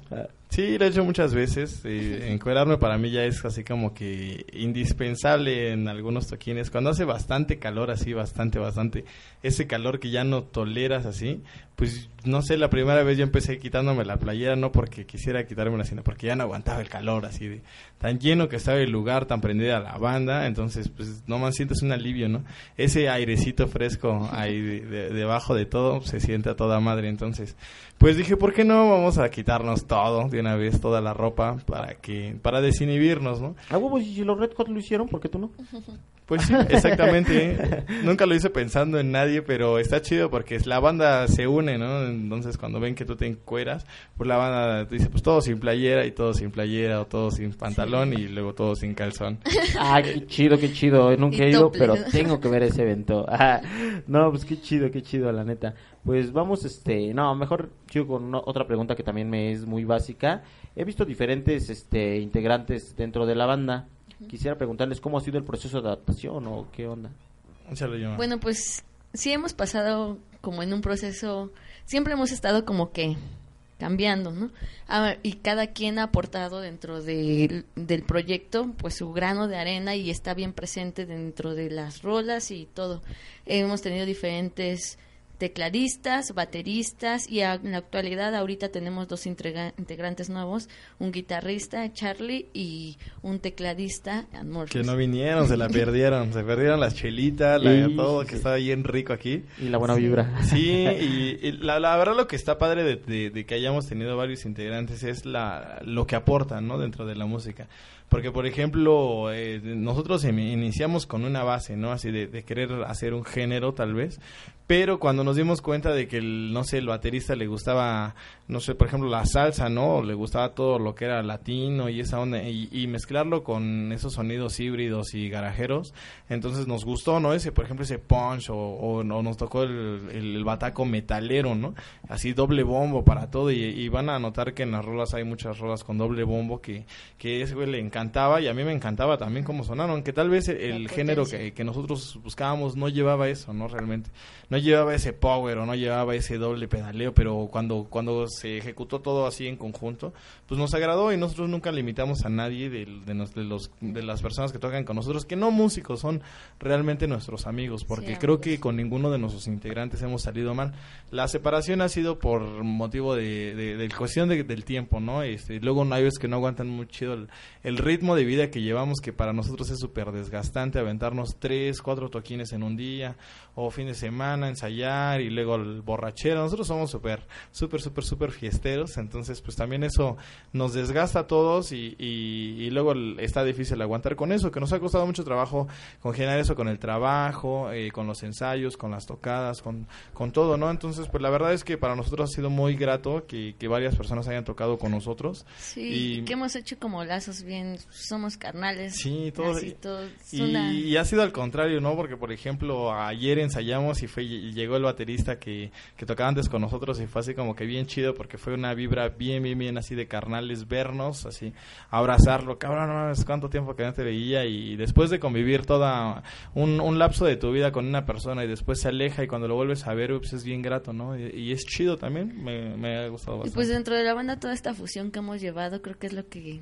[SPEAKER 3] Sí, lo he hecho muchas veces. eh, encuerarme para mí ya es así como que indispensable en algunos toquines. Cuando hace bastante calor, así, bastante, bastante, ese calor que ya no toleras así, pues no sé, la primera vez yo empecé quitándome la playera, no porque quisiera quitármela, sino porque ya no aguantaba el calor, así de tan lleno que estaba el lugar, tan prendida la banda. Entonces, pues nomás sientes un alivio, ¿no? Ese airecito fresco ahí de- de- debajo de todo se siente a toda madre. Entonces, pues dije, ¿por qué no vamos a quitarnos todo de una vez, toda la ropa, para que para desinhibirnos, ¿no?
[SPEAKER 1] A huevos, y si los Red Hot lo hicieron, ¿por qué tú no?
[SPEAKER 3] Pues sí, exactamente. Nunca lo hice pensando en nadie, pero está chido porque la banda se une, ¿no? Entonces cuando ven que tú te encueras, pues la banda dice, pues todos sin playera y todos sin playera o todos sin pantalón y luego todos sin calzón.
[SPEAKER 1] Ah, qué chido, qué chido. Nunca he ido, pero tengo que ver ese evento. Ah, no, pues qué chido, qué chido, la neta. Pues vamos, este, no, mejor sigo con una- otra pregunta que también me es muy básica. He visto diferentes, este, integrantes dentro de la banda. Quisiera preguntarles cómo ha sido el proceso de adaptación o qué onda.
[SPEAKER 4] Bueno, pues sí hemos pasado como en un proceso, siempre hemos estado como que cambiando, ¿no? A ver, y cada quien ha aportado dentro del, del proyecto pues su grano de arena y está bien presente dentro de las rolas y todo. Hemos tenido diferentes tecladistas, bateristas y a- en la actualidad ahorita tenemos dos integra- integrantes nuevos, un guitarrista, Charlie, y un tecladista, Amor.
[SPEAKER 3] Que no vinieron, se la perdieron. Se perdieron las chelitas, la,
[SPEAKER 1] Sí,
[SPEAKER 3] todo
[SPEAKER 1] sí,
[SPEAKER 3] que
[SPEAKER 1] sí.
[SPEAKER 3] estaba bien rico aquí.
[SPEAKER 1] Y la buena vibra.
[SPEAKER 3] Sí, y, y la, la verdad lo que está padre de, de- de que hayamos tenido varios integrantes es la, lo que aportan ¿no? dentro de la música. Porque, por ejemplo, eh, nosotros iniciamos con una base, ¿no? Así de, de querer hacer un género, tal vez. Pero cuando nos dimos cuenta de que, el, no sé, el baterista le gustaba, no sé, por ejemplo, la salsa, ¿no? Le gustaba todo lo que era latino y esa onda. Y, y mezclarlo con esos sonidos híbridos y garajeros. Entonces nos gustó, ¿no? Ese, por ejemplo, ese punch o, o- o nos tocó el, el- el bataco metalero, ¿no? Así doble bombo para todo y, y van a notar que en las rolas hay muchas rolas con doble bombo que, que ese güey le encantaba y a mí me encantaba también cómo sonaron, que tal vez el, el género que, que nosotros buscábamos no llevaba eso, ¿no? Realmente. No llevaba ese power o no llevaba ese doble pedaleo, pero cuando, cuando se ejecutó todo así en conjunto, pues nos agradó y nosotros nunca limitamos a nadie del- de, nos- de los, de las personas que tocan con nosotros, que no músicos, son realmente nuestros amigos, porque
[SPEAKER 4] Sí,
[SPEAKER 3] creo
[SPEAKER 4] amigos.
[SPEAKER 3] que con ninguno de nuestros integrantes hemos salido mal. La separación ha sido por motivo de, de, de cuestión de- del tiempo, ¿no? Este, luego no hay veces que no aguantan muy chido el, el ritmo de vida que llevamos, que para nosotros es súper desgastante, aventarnos tres, cuatro toquines en un día, o fin de semana, ensayar, y luego el borrachero. Nosotros somos súper, súper, súper, súper fiesteros, entonces pues también eso nos desgasta a todos y, y, y luego está difícil aguantar con eso, que nos ha costado mucho trabajo congelar eso con el trabajo, eh, con los ensayos, con las tocadas, con, con todo, ¿no? Entonces, pues la verdad es que para nosotros ha sido muy grato que, que varias personas hayan tocado con nosotros.
[SPEAKER 4] Sí,
[SPEAKER 3] Y-
[SPEAKER 4] que hemos hecho como lazos bien somos carnales.
[SPEAKER 3] Sí, todo-
[SPEAKER 4] así,
[SPEAKER 3] Y, y ha sido al contrario, ¿no? Porque, por ejemplo, ayer ensayamos y fue y llegó el baterista que, que tocaba antes con nosotros y fue así como que bien chido porque fue una vibra bien, bien, bien así de carnales vernos, así, abrazarlo. Cabrón, no mames, cuánto tiempo que no te veía y después de convivir toda un, un lapso de tu vida con una persona y después se aleja y cuando lo vuelves a ver, pues es bien grato, ¿no? Y, y es chido también, me, me ha gustado
[SPEAKER 4] Y
[SPEAKER 3] bastante.
[SPEAKER 4] pues dentro de la banda toda esta fusión que hemos llevado creo que es lo que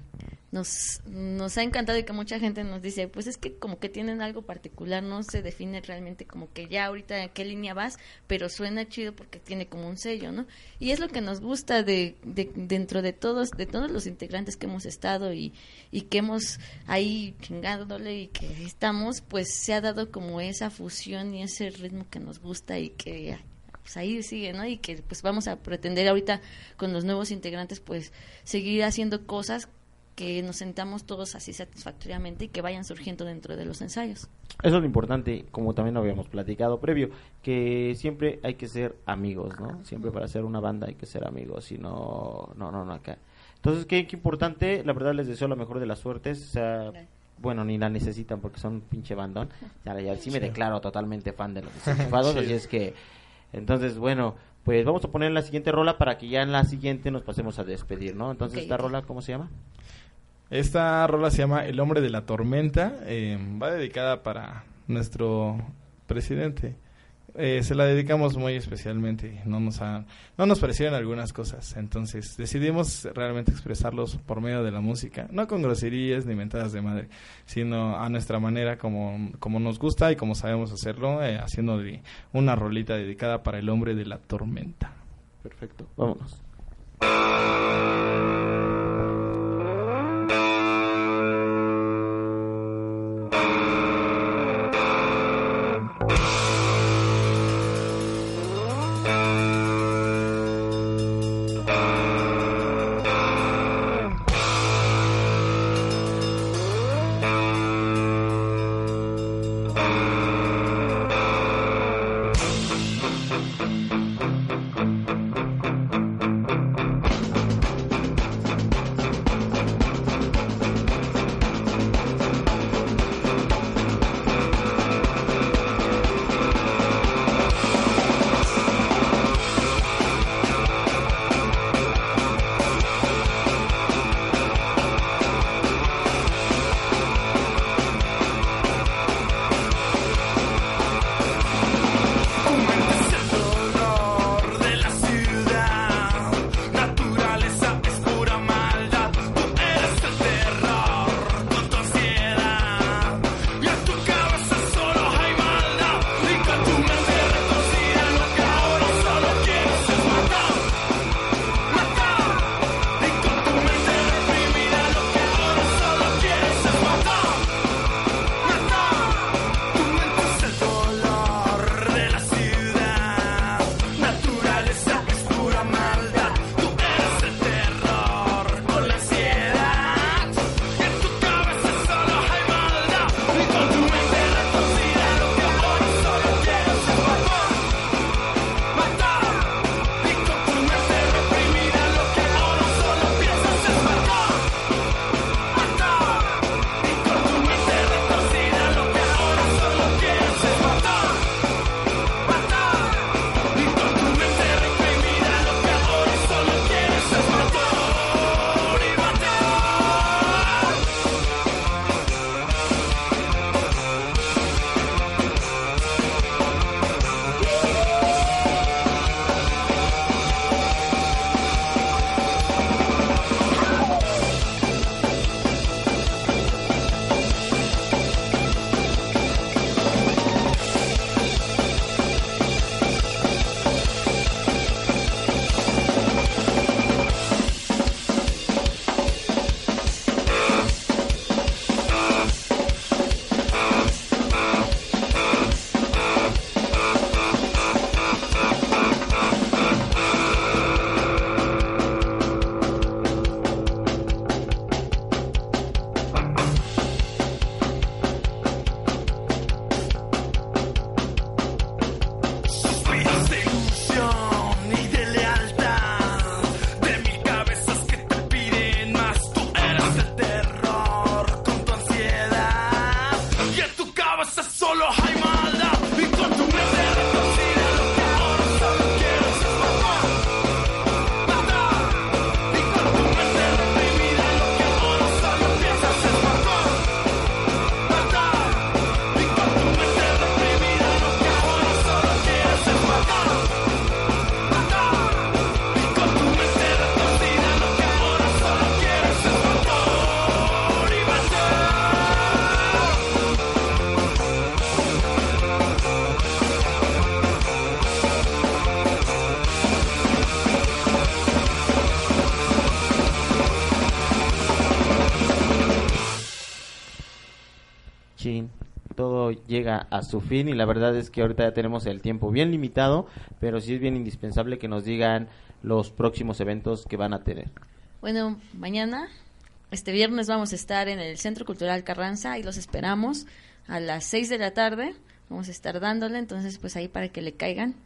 [SPEAKER 4] nos, nos ha encantado y que mucha gente nos dice, pues es que como que tienen algo particular, no se define realmente como que ya ahorita en qué línea vas, pero suena chido porque tiene como un sello, ¿no? Y es lo que nos gusta de, de dentro de todos, de todos los integrantes que hemos estado y, y que hemos ahí chingándole y que estamos, pues se ha dado como esa fusión y ese ritmo que nos gusta y que pues ahí sigue, ¿no? Y que pues vamos a pretender ahorita con los nuevos integrantes pues seguir haciendo cosas que nos sentamos todos así satisfactoriamente y que vayan surgiendo dentro de los ensayos.
[SPEAKER 1] Eso es lo importante, como también lo habíamos platicado previo, que siempre hay que ser amigos, ¿no? Siempre para hacer una banda hay que ser amigos, y no, no, no, no acá. Entonces, qué, qué importante, la verdad les deseo la mejor de las suertes, o sea, bueno, ni la necesitan porque son un pinche bandón. Ya, ya sí me declaro totalmente fan de los desenchufados, así es que, entonces, bueno, pues vamos a poner la siguiente rola para que ya en la siguiente nos pasemos a despedir, ¿no? Entonces,
[SPEAKER 4] Ok,
[SPEAKER 1] esta rola, ¿cómo se llama?
[SPEAKER 3] Esta rola se llama El hombre de la tormenta. eh, va dedicada para nuestro presidente. Eh, se la dedicamos muy especialmente. No nos, no nos parecieron algunas cosas. Entonces decidimos realmente expresarlos por medio de la música. No con groserías ni mentadas de madre, sino a nuestra manera como, como nos gusta y como sabemos hacerlo, eh, haciendo una rolita dedicada para el hombre de la tormenta.
[SPEAKER 1] Perfecto, vámonos. A su fin y la verdad es que ahorita ya tenemos el tiempo bien limitado, pero sí es bien indispensable que nos digan los próximos eventos que van a tener.
[SPEAKER 4] Bueno, mañana, este viernes vamos a estar en el Centro Cultural Carranza y los esperamos a las 6 de la tarde. Vamos a estar dándole, entonces pues ahí para que le caigan.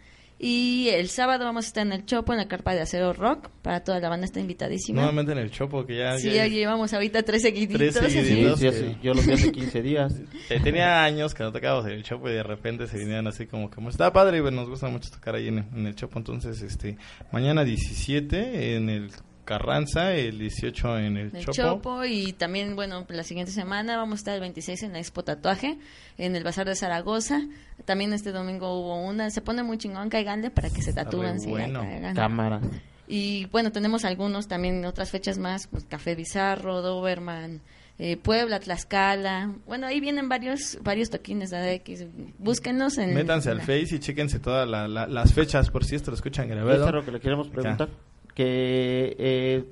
[SPEAKER 4] Y el sábado vamos a estar en el Chopo, en la carpa de Acero Rock. Para toda la banda está invitadísima.
[SPEAKER 3] Nuevamente en el Chopo, que ya...
[SPEAKER 4] Sí,
[SPEAKER 3] ya-
[SPEAKER 4] llevamos ahorita tres seguiditos.
[SPEAKER 3] Tres
[SPEAKER 1] Sí,
[SPEAKER 3] seguiditos.
[SPEAKER 1] sí, hace- yo lo vi hace 15 días.
[SPEAKER 3] Eh, tenía años que no tocábamos en el Chopo y de repente se vinieron así como que está padre y pues, nos gusta mucho tocar ahí en, en el Chopo. Entonces, este, mañana 17 en el Carranza, el 18 en el,
[SPEAKER 4] en el
[SPEAKER 3] Chopo.
[SPEAKER 4] Chopo y también, bueno, la siguiente semana vamos a estar el 26 en la Expo Tatuaje, en el Bazar de Zaragoza. También este domingo hubo una, se pone muy chingón, caiganle para que se tatúen. sí,
[SPEAKER 3] bueno.
[SPEAKER 4] caigan.
[SPEAKER 1] Cámara.
[SPEAKER 4] Y bueno, tenemos algunos también otras fechas más, pues Café Bizarro, Doberman, eh, Puebla, Tlaxcala. Bueno, ahí vienen varios varios toquines de X. Búsquenos en
[SPEAKER 3] Métanse al
[SPEAKER 4] la-
[SPEAKER 3] Face y chéquense todas la- la- las fechas por si esto lo escuchan
[SPEAKER 1] Eso es
[SPEAKER 3] grabado.
[SPEAKER 1] lo que le queremos preguntar. Que eh,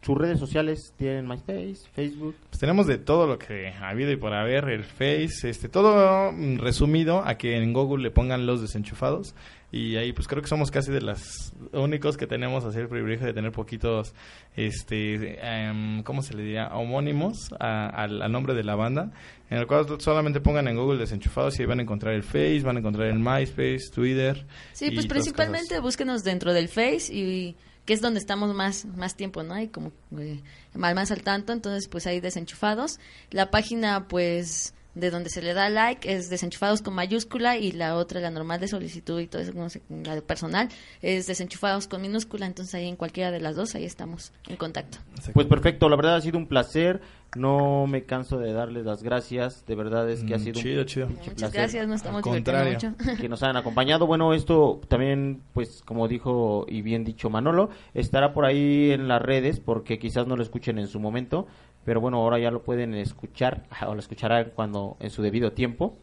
[SPEAKER 1] sus redes sociales tienen MySpace, Facebook.
[SPEAKER 3] Pues tenemos de todo lo que ha habido y por haber, el Face, este, todo mm, resumido a que en Google le pongan los desenchufados y ahí pues creo que somos casi de los únicos que tenemos así el privilegio de tener poquitos, este, em, ¿cómo se le diría? Homónimos a- al, al nombre de la banda, en el cual solamente pongan en Google desenchufados y ahí van a encontrar el Face, van a encontrar el MySpace, Twitter.
[SPEAKER 4] Sí, pues principalmente búsquenos dentro del Face y que es donde estamos más más tiempo, ¿no? Y como eh, más, más al tanto, entonces pues ahí desenchufados. La página pues de donde se le da like es desenchufados con mayúscula y la otra, la normal de solicitud y todo eso, no sé, la de personal, es desenchufados con minúscula, entonces ahí en cualquiera de las dos, ahí estamos en contacto.
[SPEAKER 1] Pues perfecto, la verdad ha sido un placer. No me canso de darles las gracias. De verdad es que ha
[SPEAKER 3] Mm,
[SPEAKER 1] sido un
[SPEAKER 3] chido, chido.
[SPEAKER 4] Muchas
[SPEAKER 1] placer.
[SPEAKER 4] gracias, nos estamos mucho.
[SPEAKER 1] que nos han acompañado. Bueno, esto también, pues como dijo y bien dicho Manolo, estará por ahí en las redes porque quizás no lo escuchen en su momento, pero bueno, ahora ya lo pueden escuchar o lo escucharán cuando en su debido tiempo.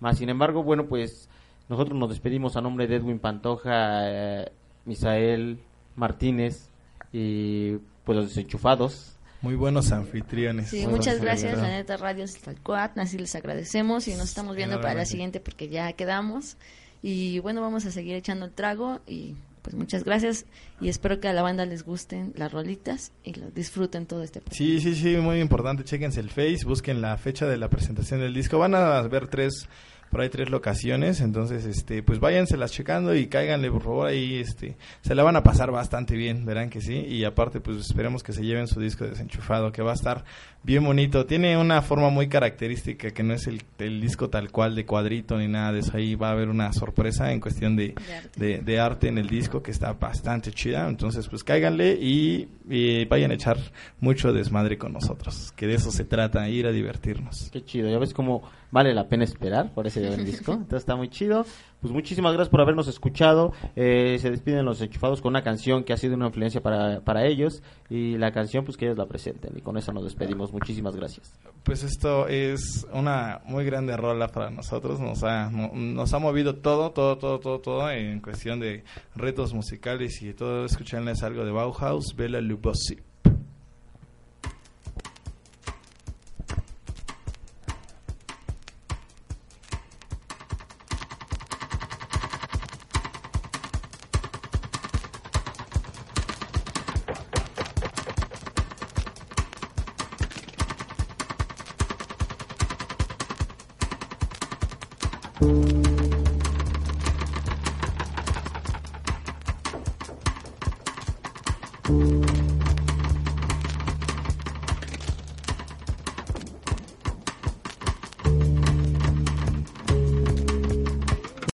[SPEAKER 1] Más sin embargo, bueno, pues nosotros nos despedimos a nombre de Edwin Pantoja, eh, Misael Martínez y pues los desenchufados.
[SPEAKER 3] Muy buenos anfitriones.
[SPEAKER 4] Sí, muchas gracias, la neta Radio Talcuat, así les agradecemos y nos estamos viendo para la siguiente porque ya quedamos. Y bueno, vamos a seguir echando el trago y pues muchas gracias y espero que a la banda les gusten las rolitas y disfruten todo este
[SPEAKER 3] Sí, sí, sí, muy importante. Chéquense el Face, busquen la fecha de la presentación del disco. Van a ver tres, por ahí tres locaciones, entonces, este, pues váyanselas checando y cáiganle, por favor, ahí, este, se la van a pasar bastante bien, verán que sí. Y aparte, pues esperemos que se lleven su disco desenchufado, que va a estar bien bonito. Tiene una forma muy característica que no es el, el disco tal cual de cuadrito ni nada de eso. Ahí va a haber una sorpresa en cuestión de,
[SPEAKER 4] de arte.
[SPEAKER 3] de, de arte en el disco que está bastante chida. Entonces, pues cáiganle y, y vayan a echar mucho desmadre con nosotros. Que de eso se trata, ir a divertirnos.
[SPEAKER 1] Qué chido, ya ves cómo vale la pena esperar por ese gran disco. Entonces está muy chido. Pues muchísimas gracias por habernos escuchado. Eh, se despiden los enchufados con una canción que ha sido una influencia para, para ellos. Y la canción, pues que ellos la presenten. Y con eso nos despedimos. Muchísimas gracias.
[SPEAKER 3] Pues esto es una muy grande rola para nosotros. Nos ha, no- nos ha movido todo, todo, todo, todo, todo en cuestión de retos musicales y todo. Escucharles algo de Bauhaus, Bela Lugosi.